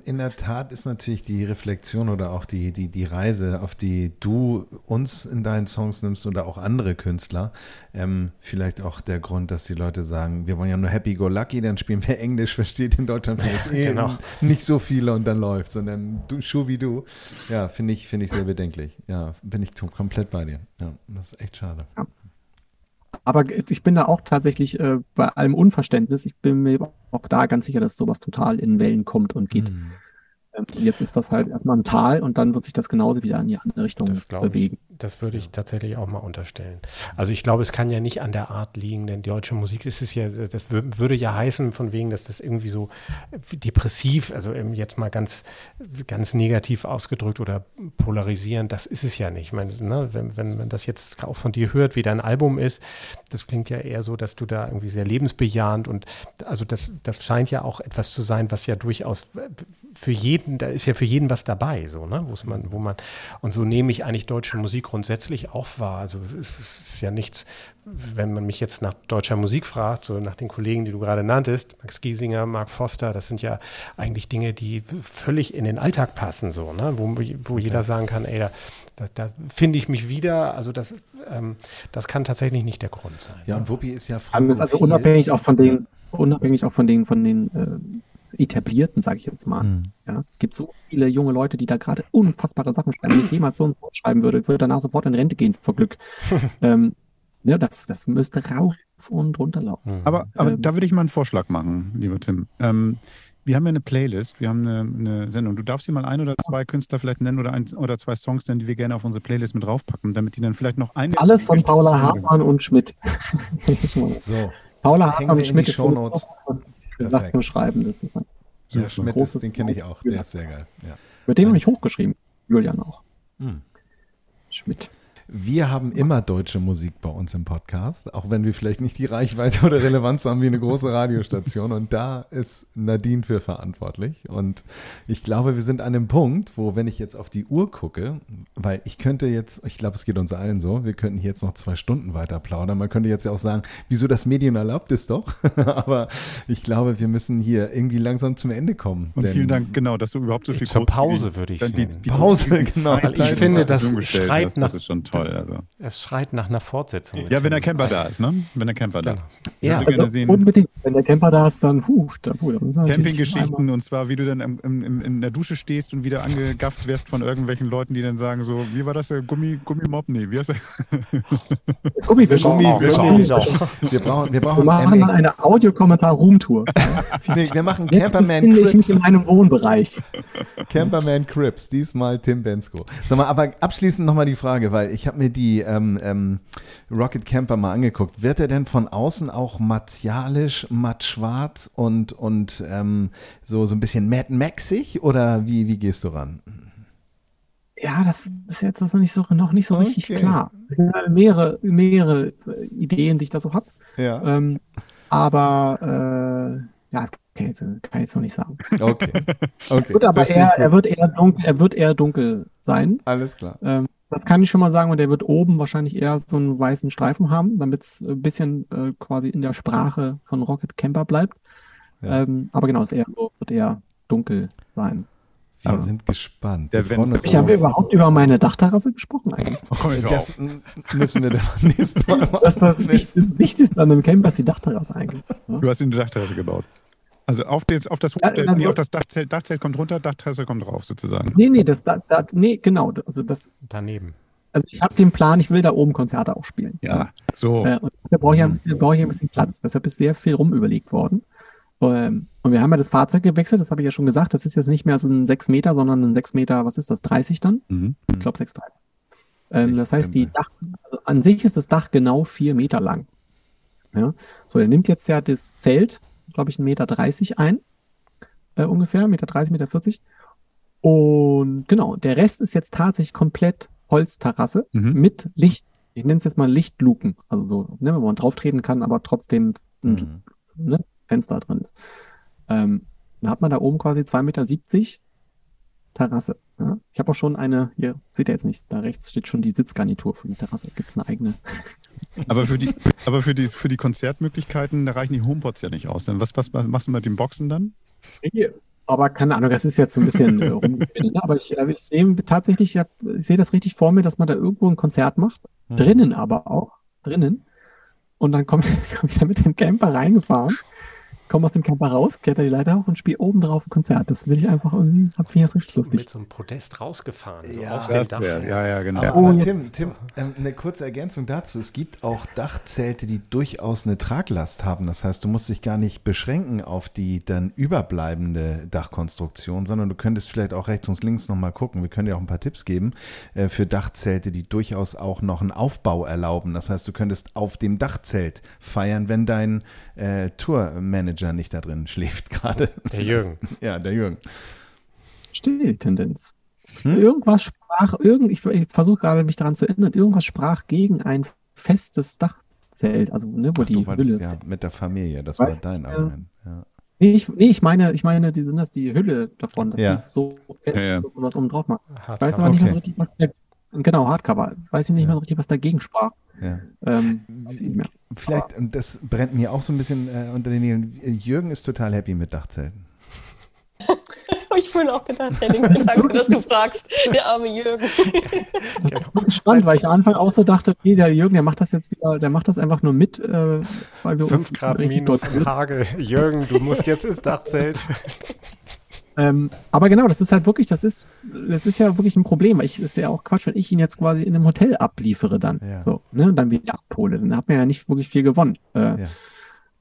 in der Tat ist natürlich die Reflexion oder auch die, die, die Reise, auf die du uns in deinen Songs nimmst oder auch andere Künstler, ähm, vielleicht auch der Grund, dass die Leute sagen, wir wollen ja nur Happy Go Lucky, dann spielen wir Englisch, versteht in Deutschland vielleicht eh Genau. nicht so viele und dann läuft, sondern du, Schuh wie du. Ja, finde ich, finde ich sehr bedenklich. Ja, bin ich komplett bei dir. Ja, das ist echt schade. Aber ich bin da auch tatsächlich äh, bei allem Unverständnis, ich bin mir auch da ganz sicher, dass sowas total in Wellen kommt und geht. Hm. Ähm, jetzt ist das halt erstmal ein Tal und dann wird sich das genauso wieder in die andere Richtung Das glaube ich. bewegen. Das würde ich tatsächlich auch mal unterstellen. Also ich glaube, es kann ja nicht an der Art liegen, denn deutsche Musik ist es ja, das wür- würde ja heißen, von wegen, dass das irgendwie so depressiv, also eben jetzt mal ganz, ganz negativ ausgedrückt oder polarisierend, das ist es ja nicht. Ich meine, ne, wenn, wenn man das jetzt auch von dir hört, wie dein Album ist, das klingt ja eher so, dass du da irgendwie sehr lebensbejahend und also das, das scheint ja auch etwas zu sein, was ja durchaus für jeden, da ist ja für jeden was dabei, so, ne, wo man, wo man, und so nehme ich eigentlich deutsche Musik grundsätzlich auch wahr. Also es ist ja nichts, wenn man mich jetzt nach deutscher Musik fragt, so nach den Kollegen, die du gerade nanntest, Max Giesinger, Mark Foster, das sind ja eigentlich Dinge, die völlig in den Alltag passen, so, ne, wo, wo jeder sagen kann, ey, da, da, da finde ich mich wieder, also das, ähm, das kann tatsächlich nicht der Grund sein. Ja, und Wuppi ist ja Also, also unabhängig auch von den, unabhängig auch von den, von den äh, etablierten, sage ich jetzt mal. Hm. Ja, gibt so viele junge Leute, die da gerade unfassbare Sachen schreiben. Wenn ich jemals so ein Wort schreiben würde, würde danach sofort in Rente gehen vor Glück. ähm, ja, das, das müsste rauf und runter laufen. Mhm. Aber, aber Ähm. da würde ich mal einen Vorschlag machen, lieber Tim. Ähm, wir haben ja eine Playlist, wir haben eine, eine Sendung. Du darfst hier mal ein oder zwei Künstler vielleicht nennen oder ein oder zwei Songs nennen, die wir gerne auf unsere Playlist mit draufpacken, damit die dann vielleicht noch eine. Alles von Paula Hartmann und Schmidt. So, Paula Hartmann und in die Schmidt ist Shownotes. was Perfekt. Sachen schreiben. Das ist ein, ja, Schmidt, ist, großes den kenne ich auch, der ist sehr geil. Ja. mit dem habe ich hochgeschrieben. Julian auch. Hm. Schmidt. Wir haben immer deutsche Musik bei uns im Podcast, auch wenn wir vielleicht nicht die Reichweite oder Relevanz haben wie eine große Radiostation. Und da ist Nadine für verantwortlich. Und ich glaube, wir sind an einem Punkt, wo, wenn ich jetzt auf die Uhr gucke, weil ich könnte jetzt, ich glaube, es geht uns allen so, wir könnten hier jetzt noch zwei Stunden weiter plaudern. Man könnte jetzt ja auch sagen, wieso das Medien erlaubt ist doch. Aber ich glaube, wir müssen hier irgendwie langsam zum Ende kommen. Und Denn- vielen Dank, genau, dass du überhaupt so viel Zur Pause würde ich dann die, die Pause, genau. Ich finde, das schreit nach- Das ist schon toll. Also. Es schreit nach einer Fortsetzung. Ja, wenn der Camper da ist, ne? Wenn der Camper da Genau. ist. Ja, Also sehen, unbedingt, wenn der Camper da ist, dann, puh, da müssen wir natürlich Campinggeschichten und zwar, wie du dann im, im, in der Dusche stehst und wieder angegafft wirst von irgendwelchen Leuten, die dann sagen so, wie war das, der Gummi, Gummimob? Nee, wie heißt der? Gummiwischer. Gummi- auch. Wischer. Gummiwischer. wir brauchen, wir Wir brauchen machen dann MA eine Audiokommentar-Roomtour. nee, wir machen Camperman befinde ich mich Crips. in einem Wohnbereich. Camperman Crips, diesmal Tim Bensko. Sag mal, aber abschließend nochmal die Frage, weil ich habe mir die ähm, ähm, Rocket Camper mal angeguckt. Wird er denn von außen auch martialisch, matt-schwarz und, und ähm, so, so ein bisschen Mad Maxig oder wie, wie gehst du ran? Ja, das ist jetzt das noch nicht so, noch nicht so richtig Okay. klar. Es sind halt mehrere, mehrere äh, Ideen, die ich da so habe. Ja, Ähm, aber äh, ja, das kann ich, jetzt, kann jetzt noch nicht sagen. okay. okay. Gut, aber er, er, wird eher dunkel, er wird eher dunkel sein. Alles klar. Ähm, das kann ich schon mal sagen. Und er wird oben wahrscheinlich eher so einen weißen Streifen haben, damit es ein bisschen äh, quasi in der Sprache von Rocket Camper bleibt. Ja. Ähm, aber genau, es eher, wird eher dunkel sein. Wir Aber sind gespannt. der Wir uns Ich habe überhaupt über meine Dachterrasse gesprochen eigentlich. das müssen wir dann nächsten Mal Das, machen. das Wichtigste, Wichtigste an einem Camper ist die Dachterrasse eigentlich. ne? Du hast in die Dachterrasse gebaut. Also auf, das, auf das Ja, Hochzelt, also- nee, auf das Dachzelt, Dachzelt kommt runter, Dachterrasse kommt drauf sozusagen. Nee, nee, das, da, da, nee, genau. Also, das, Daneben. also ich habe den Plan, ich will da oben Konzerte auch spielen. Ja, so. Äh, und da brauche ich, ja, da brauche ich ja ein bisschen Platz. Deshalb ist sehr viel rumüberlegt worden. Ähm, und wir haben ja das Fahrzeug gewechselt, das habe ich ja schon gesagt. Das ist jetzt nicht mehr so ein 6 Meter, sondern ein 6 Meter, was ist das, 30 dann? Mhm. Ich glaube 6,3. Ähm, das heißt, die. Dach, also an sich ist das Dach genau 4 Meter lang. Ja? So, er nimmt jetzt ja das Zelt, glaube ich, 1,30 Meter ein, äh, ungefähr, 1,30 Meter, 1,40 Meter. 40. Und genau, der Rest ist jetzt tatsächlich komplett Holzterrasse Mhm. mit Licht. Ich nenne es jetzt mal Lichtluken, also so, ne, wo man drauf treten kann, aber trotzdem ein Mhm. ne, Fenster drin ist. Ähm, dann hat man da oben quasi 2,70 Meter Terrasse. Ja? Ich habe auch schon eine, hier seht ihr jetzt nicht, da rechts steht schon die Sitzgarnitur für die Terrasse. Gibt es eine eigene Aber für die, aber für die, für die Konzertmöglichkeiten, da reichen die HomePods ja nicht aus. Dann was, was, was machst du mit den Boxen dann? Aber keine Ahnung, das ist jetzt so ein bisschen äh, rumgewinnen. Aber ich, äh, ich sehe tatsächlich, ich sehe das richtig vor mir, dass man da irgendwo ein Konzert macht. Hm. Drinnen aber auch. Drinnen. Und dann komme komm ich da mit dem Camper reingefahren, komme aus dem Camper raus, kletter die Leiter hoch und spiele oben drauf ein Konzert. Das will ich einfach irgendwie, hab ich das richtig lustig. Mit so einem Podest rausgefahren, so Ja, aus dem Das Dach. wär, ja, ja, genau. Aber, Oh, aber jetzt- Tim, Tim ähm, eine kurze Ergänzung dazu. Es gibt auch Dachzelte, die durchaus eine Traglast haben. Das heißt, du musst dich gar nicht beschränken auf die dann überbleibende Dachkonstruktion, sondern du könntest vielleicht auch rechts und links nochmal gucken. Wir können dir auch ein paar Tipps geben äh, für Dachzelte, die durchaus auch noch einen Aufbau erlauben. Das heißt, du könntest auf dem Dachzelt feiern, wenn dein äh, Tourmanager nicht da drin schläft gerade. Der Jürgen. Ja, der Jürgen. Still Tendenz. Hm? Irgendwas sprach, irgend, ich, ich versuche gerade mich daran zu erinnern, irgendwas sprach gegen ein festes Dachzelt, also ne, wo Ach, die du wolltest Hülle. ja mit der Familie, das Weiß war dein ja. Argument. Ja. Nee, ich, nee, ich meine, ich meine, die sind das die Hülle davon, dass Ja. die so fest Ja, ja. was oben drauf macht. Ich weiß aber nicht mehr Okay. so richtig, was der, genau, Hardcover. Weiß ich nicht Ja. mehr so richtig, was dagegen sprach. Ja. Ähm. Vielleicht, und das brennt mir auch so ein bisschen äh, unter den Nägeln. Jürgen ist total happy mit Dachzelten. Habe ich vorhin auch gedacht, Henning. Danke, dass du fragst. Der arme Jürgen. Ich bin gespannt, weil ich am Anfang auch so dachte, okay, der Jürgen, der macht das jetzt wieder, der macht das einfach nur mit, äh, weil wir 5 uns Grad richtig minus dort im Hagel. Jürgen, du musst jetzt ins Dachzelt. Ähm, aber genau, das ist halt wirklich, das ist, das ist ja wirklich ein Problem. weil Ich, es wäre auch Quatsch, wenn ich ihn jetzt quasi in einem Hotel abliefere dann. Ja. So, ne, und dann wieder abhole. Dann hat man ja nicht wirklich viel gewonnen. Äh, Ja.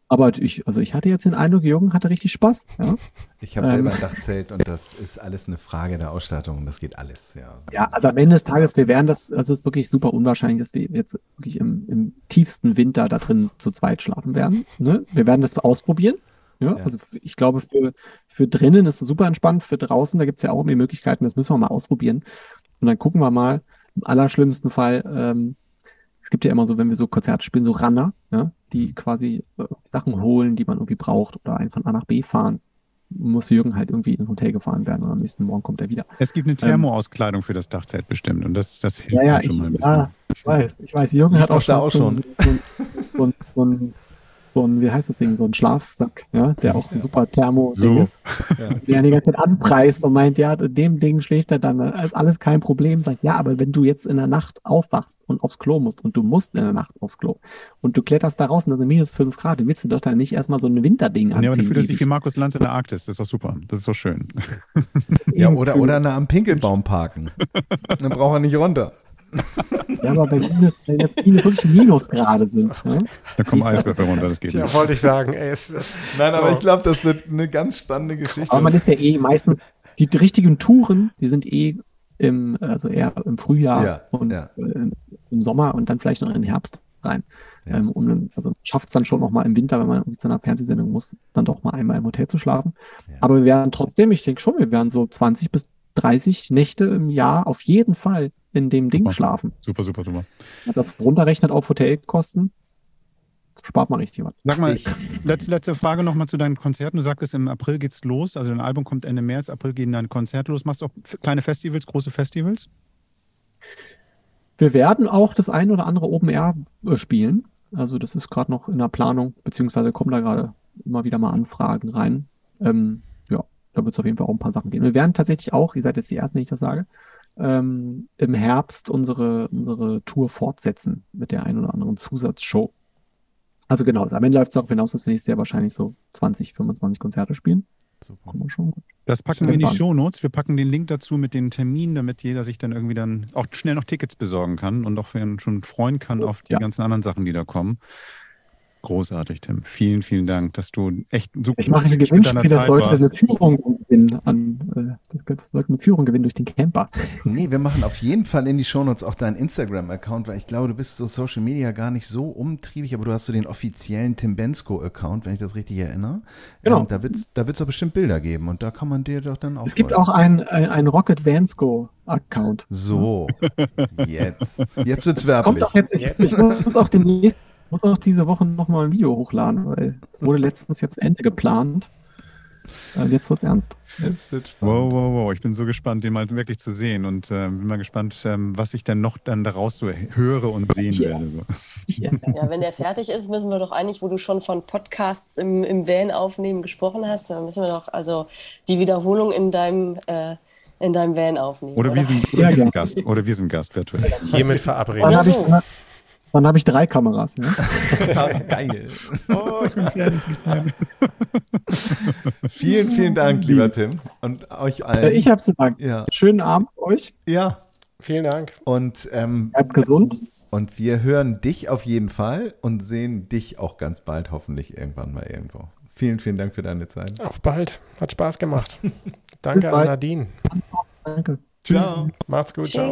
Aber ich, also ich hatte jetzt den Eindruck, Jürgen hatte richtig Spaß. Ja, Ich habe Ähm. selber ein Dachzelt und das ist alles eine Frage der Ausstattung und das geht alles. Ja, ja also am Ende des Tages, wir wären das, also es ist wirklich super unwahrscheinlich, dass wir jetzt wirklich im, im tiefsten Winter da drin zu zweit schlafen werden. Ne? Wir werden das ausprobieren. Ja, Ja. also ich glaube, für, für drinnen ist es super entspannt, für draußen, da gibt es ja auch irgendwie Möglichkeiten, das müssen wir mal ausprobieren. Und dann gucken wir mal, im allerschlimmsten Fall, ähm, es gibt ja immer so, wenn wir so Konzerte spielen, so Runner, ja, die quasi äh, Sachen holen, die man irgendwie braucht oder einen von A nach B fahren. Muss Jürgen halt irgendwie in ein Hotel gefahren werden und am nächsten Morgen kommt er wieder. Es gibt eine Thermoauskleidung für das Dachzelt bestimmt und das, das hilft Ja, ja, schon mal ein ich, bisschen. ja, ich weiß, ich weiß. Jürgen Liegt hat auch da auch so, ein- so, so, ein- so, ein- so ein, wie heißt das Ding, so ein Schlafsack, ja, der auch so ein super thermo So. ist, der ihn die ganze Zeit anpreist und meint, ja, in dem Ding schläft er dann, ist alles kein Problem. Sagt, ja, aber wenn du jetzt in der Nacht aufwachst und aufs Klo musst und du musst in der Nacht aufs Klo und du kletterst da raus und das sind minus fünf Grad, dann willst du doch dann nicht erstmal so ein Winterding anziehen. Ja, aber du fühlst die dich wie Markus Lanz in der Arktis. Das ist doch super. Das ist doch schön. ja oder, oder am Pinkelbaum parken. Dann braucht er nicht runter. Ja, aber bei minus, wenn jetzt minus wirklich Minusgrade sind, ne? Da kommen ist das? Eiswürfel runter, das geht Ja, nicht. wollte ich sagen. Ey, es, es, Nein, aber so. ich glaube, das wird eine ganz spannende Geschichte. Aber man ist ja eh meistens, die, die richtigen Touren, die sind eh im, also eher im Frühjahr Ja, und ja. äh, im Sommer und dann vielleicht noch in den Herbst rein. Ja. Ähm, und also schafft es dann schon noch mal im Winter, wenn man irgendwie zu einer Fernsehsendung muss, dann doch mal einmal im Hotel zu schlafen. Ja. Aber wir werden trotzdem, ich denke schon, wir werden so 20 bis 30 Nächte im Jahr auf jeden Fall in dem Ding Super. schlafen. Super, super, super. Wenn man das runterrechnet auf Hotelkosten, spart man richtig was. Sag mal, letzte, letzte Frage nochmal zu deinen Konzerten. Du sagtest, im April geht's los. Also dein Album kommt Ende März, April gehen deine Konzerte los. Machst du auch kleine Festivals, große Festivals? Wir werden auch das ein oder andere Open Air äh, spielen. Also das ist gerade noch in der Planung, beziehungsweise kommen da gerade immer wieder mal Anfragen rein. Ähm, ja, da wird es auf jeden Fall auch ein paar Sachen gehen. Wir werden tatsächlich auch, ihr seid jetzt die Ersten, die ich das sage, ähm, im Herbst unsere, unsere Tour fortsetzen mit der ein oder anderen Zusatzshow. Also genau, am Ende läuft es auch hinaus, dass wir nächstes Jahr wahrscheinlich so 20, 25 Konzerte spielen. Super. Das packen wir in die Spannend. Shownotes. Wir packen den Link dazu mit den Terminen, damit jeder sich dann irgendwie dann auch schnell noch Tickets besorgen kann und auch schon freuen kann auf die Ja. ganzen anderen Sachen, die da kommen. Großartig, Tim. Vielen, vielen Dank, dass du echt super Ich mache ein Gewinnspiel, das sollte warst. eine Führung gewinnen an, äh, das sollte eine Führung gewinnen durch den Camper. Nee, wir machen auf jeden Fall in die Shownotes auch deinen Instagram-Account, weil ich glaube, du bist so Social Media gar nicht so umtriebig, aber du hast so den offiziellen Tim Bensko-Account, wenn ich das richtig erinnere. Genau. Ähm, da wird es da wird's doch bestimmt Bilder geben und da kann man dir doch dann auch. Es gibt auch ein, ein, Rocket Vansco Account. So, jetzt. Jetzt wird's Kommt werblich. auch jetzt, ich, ich muss auch demnächst, muss auch diese Woche nochmal ein Video hochladen, weil es wurde letztens jetzt zu Ende geplant. Äh, jetzt wird's ernst. Es wird spannend. Wow, wow, wow. Ich bin so gespannt, den mal wirklich zu sehen und äh, bin mal gespannt, ähm, was ich denn noch dann daraus so höre und sehen Ja. werde. So. Ja, wenn der fertig ist, müssen wir doch eigentlich, wo du schon von Podcasts im, im Van aufnehmen gesprochen hast, dann müssen wir doch also die Wiederholung in deinem, äh, in deinem Van aufnehmen. Oder wir sind, oder Ja, wir sind ja. Gast. Oder wir sind Gast virtuell. Hiermit Dann verabredet. Oder habe ich, so. Dann hab ich drei Kameras. Ja? Geil. Oh, ich bin kleines Klein. Vielen, vielen Dank, lieber Tim. Und euch Äh, allen. Ich habe zu danken. ja. Schönen Abend euch. ja. Vielen Dank. Und, ähm, Bleibt gesund. und wir hören dich auf jeden Fall und sehen dich auch ganz bald, hoffentlich irgendwann mal irgendwo. Vielen, vielen Dank für deine Zeit. Auf bald. Hat Spaß gemacht. Danke an. Nadine. Danke. Ciao. Macht's gut. Ciao.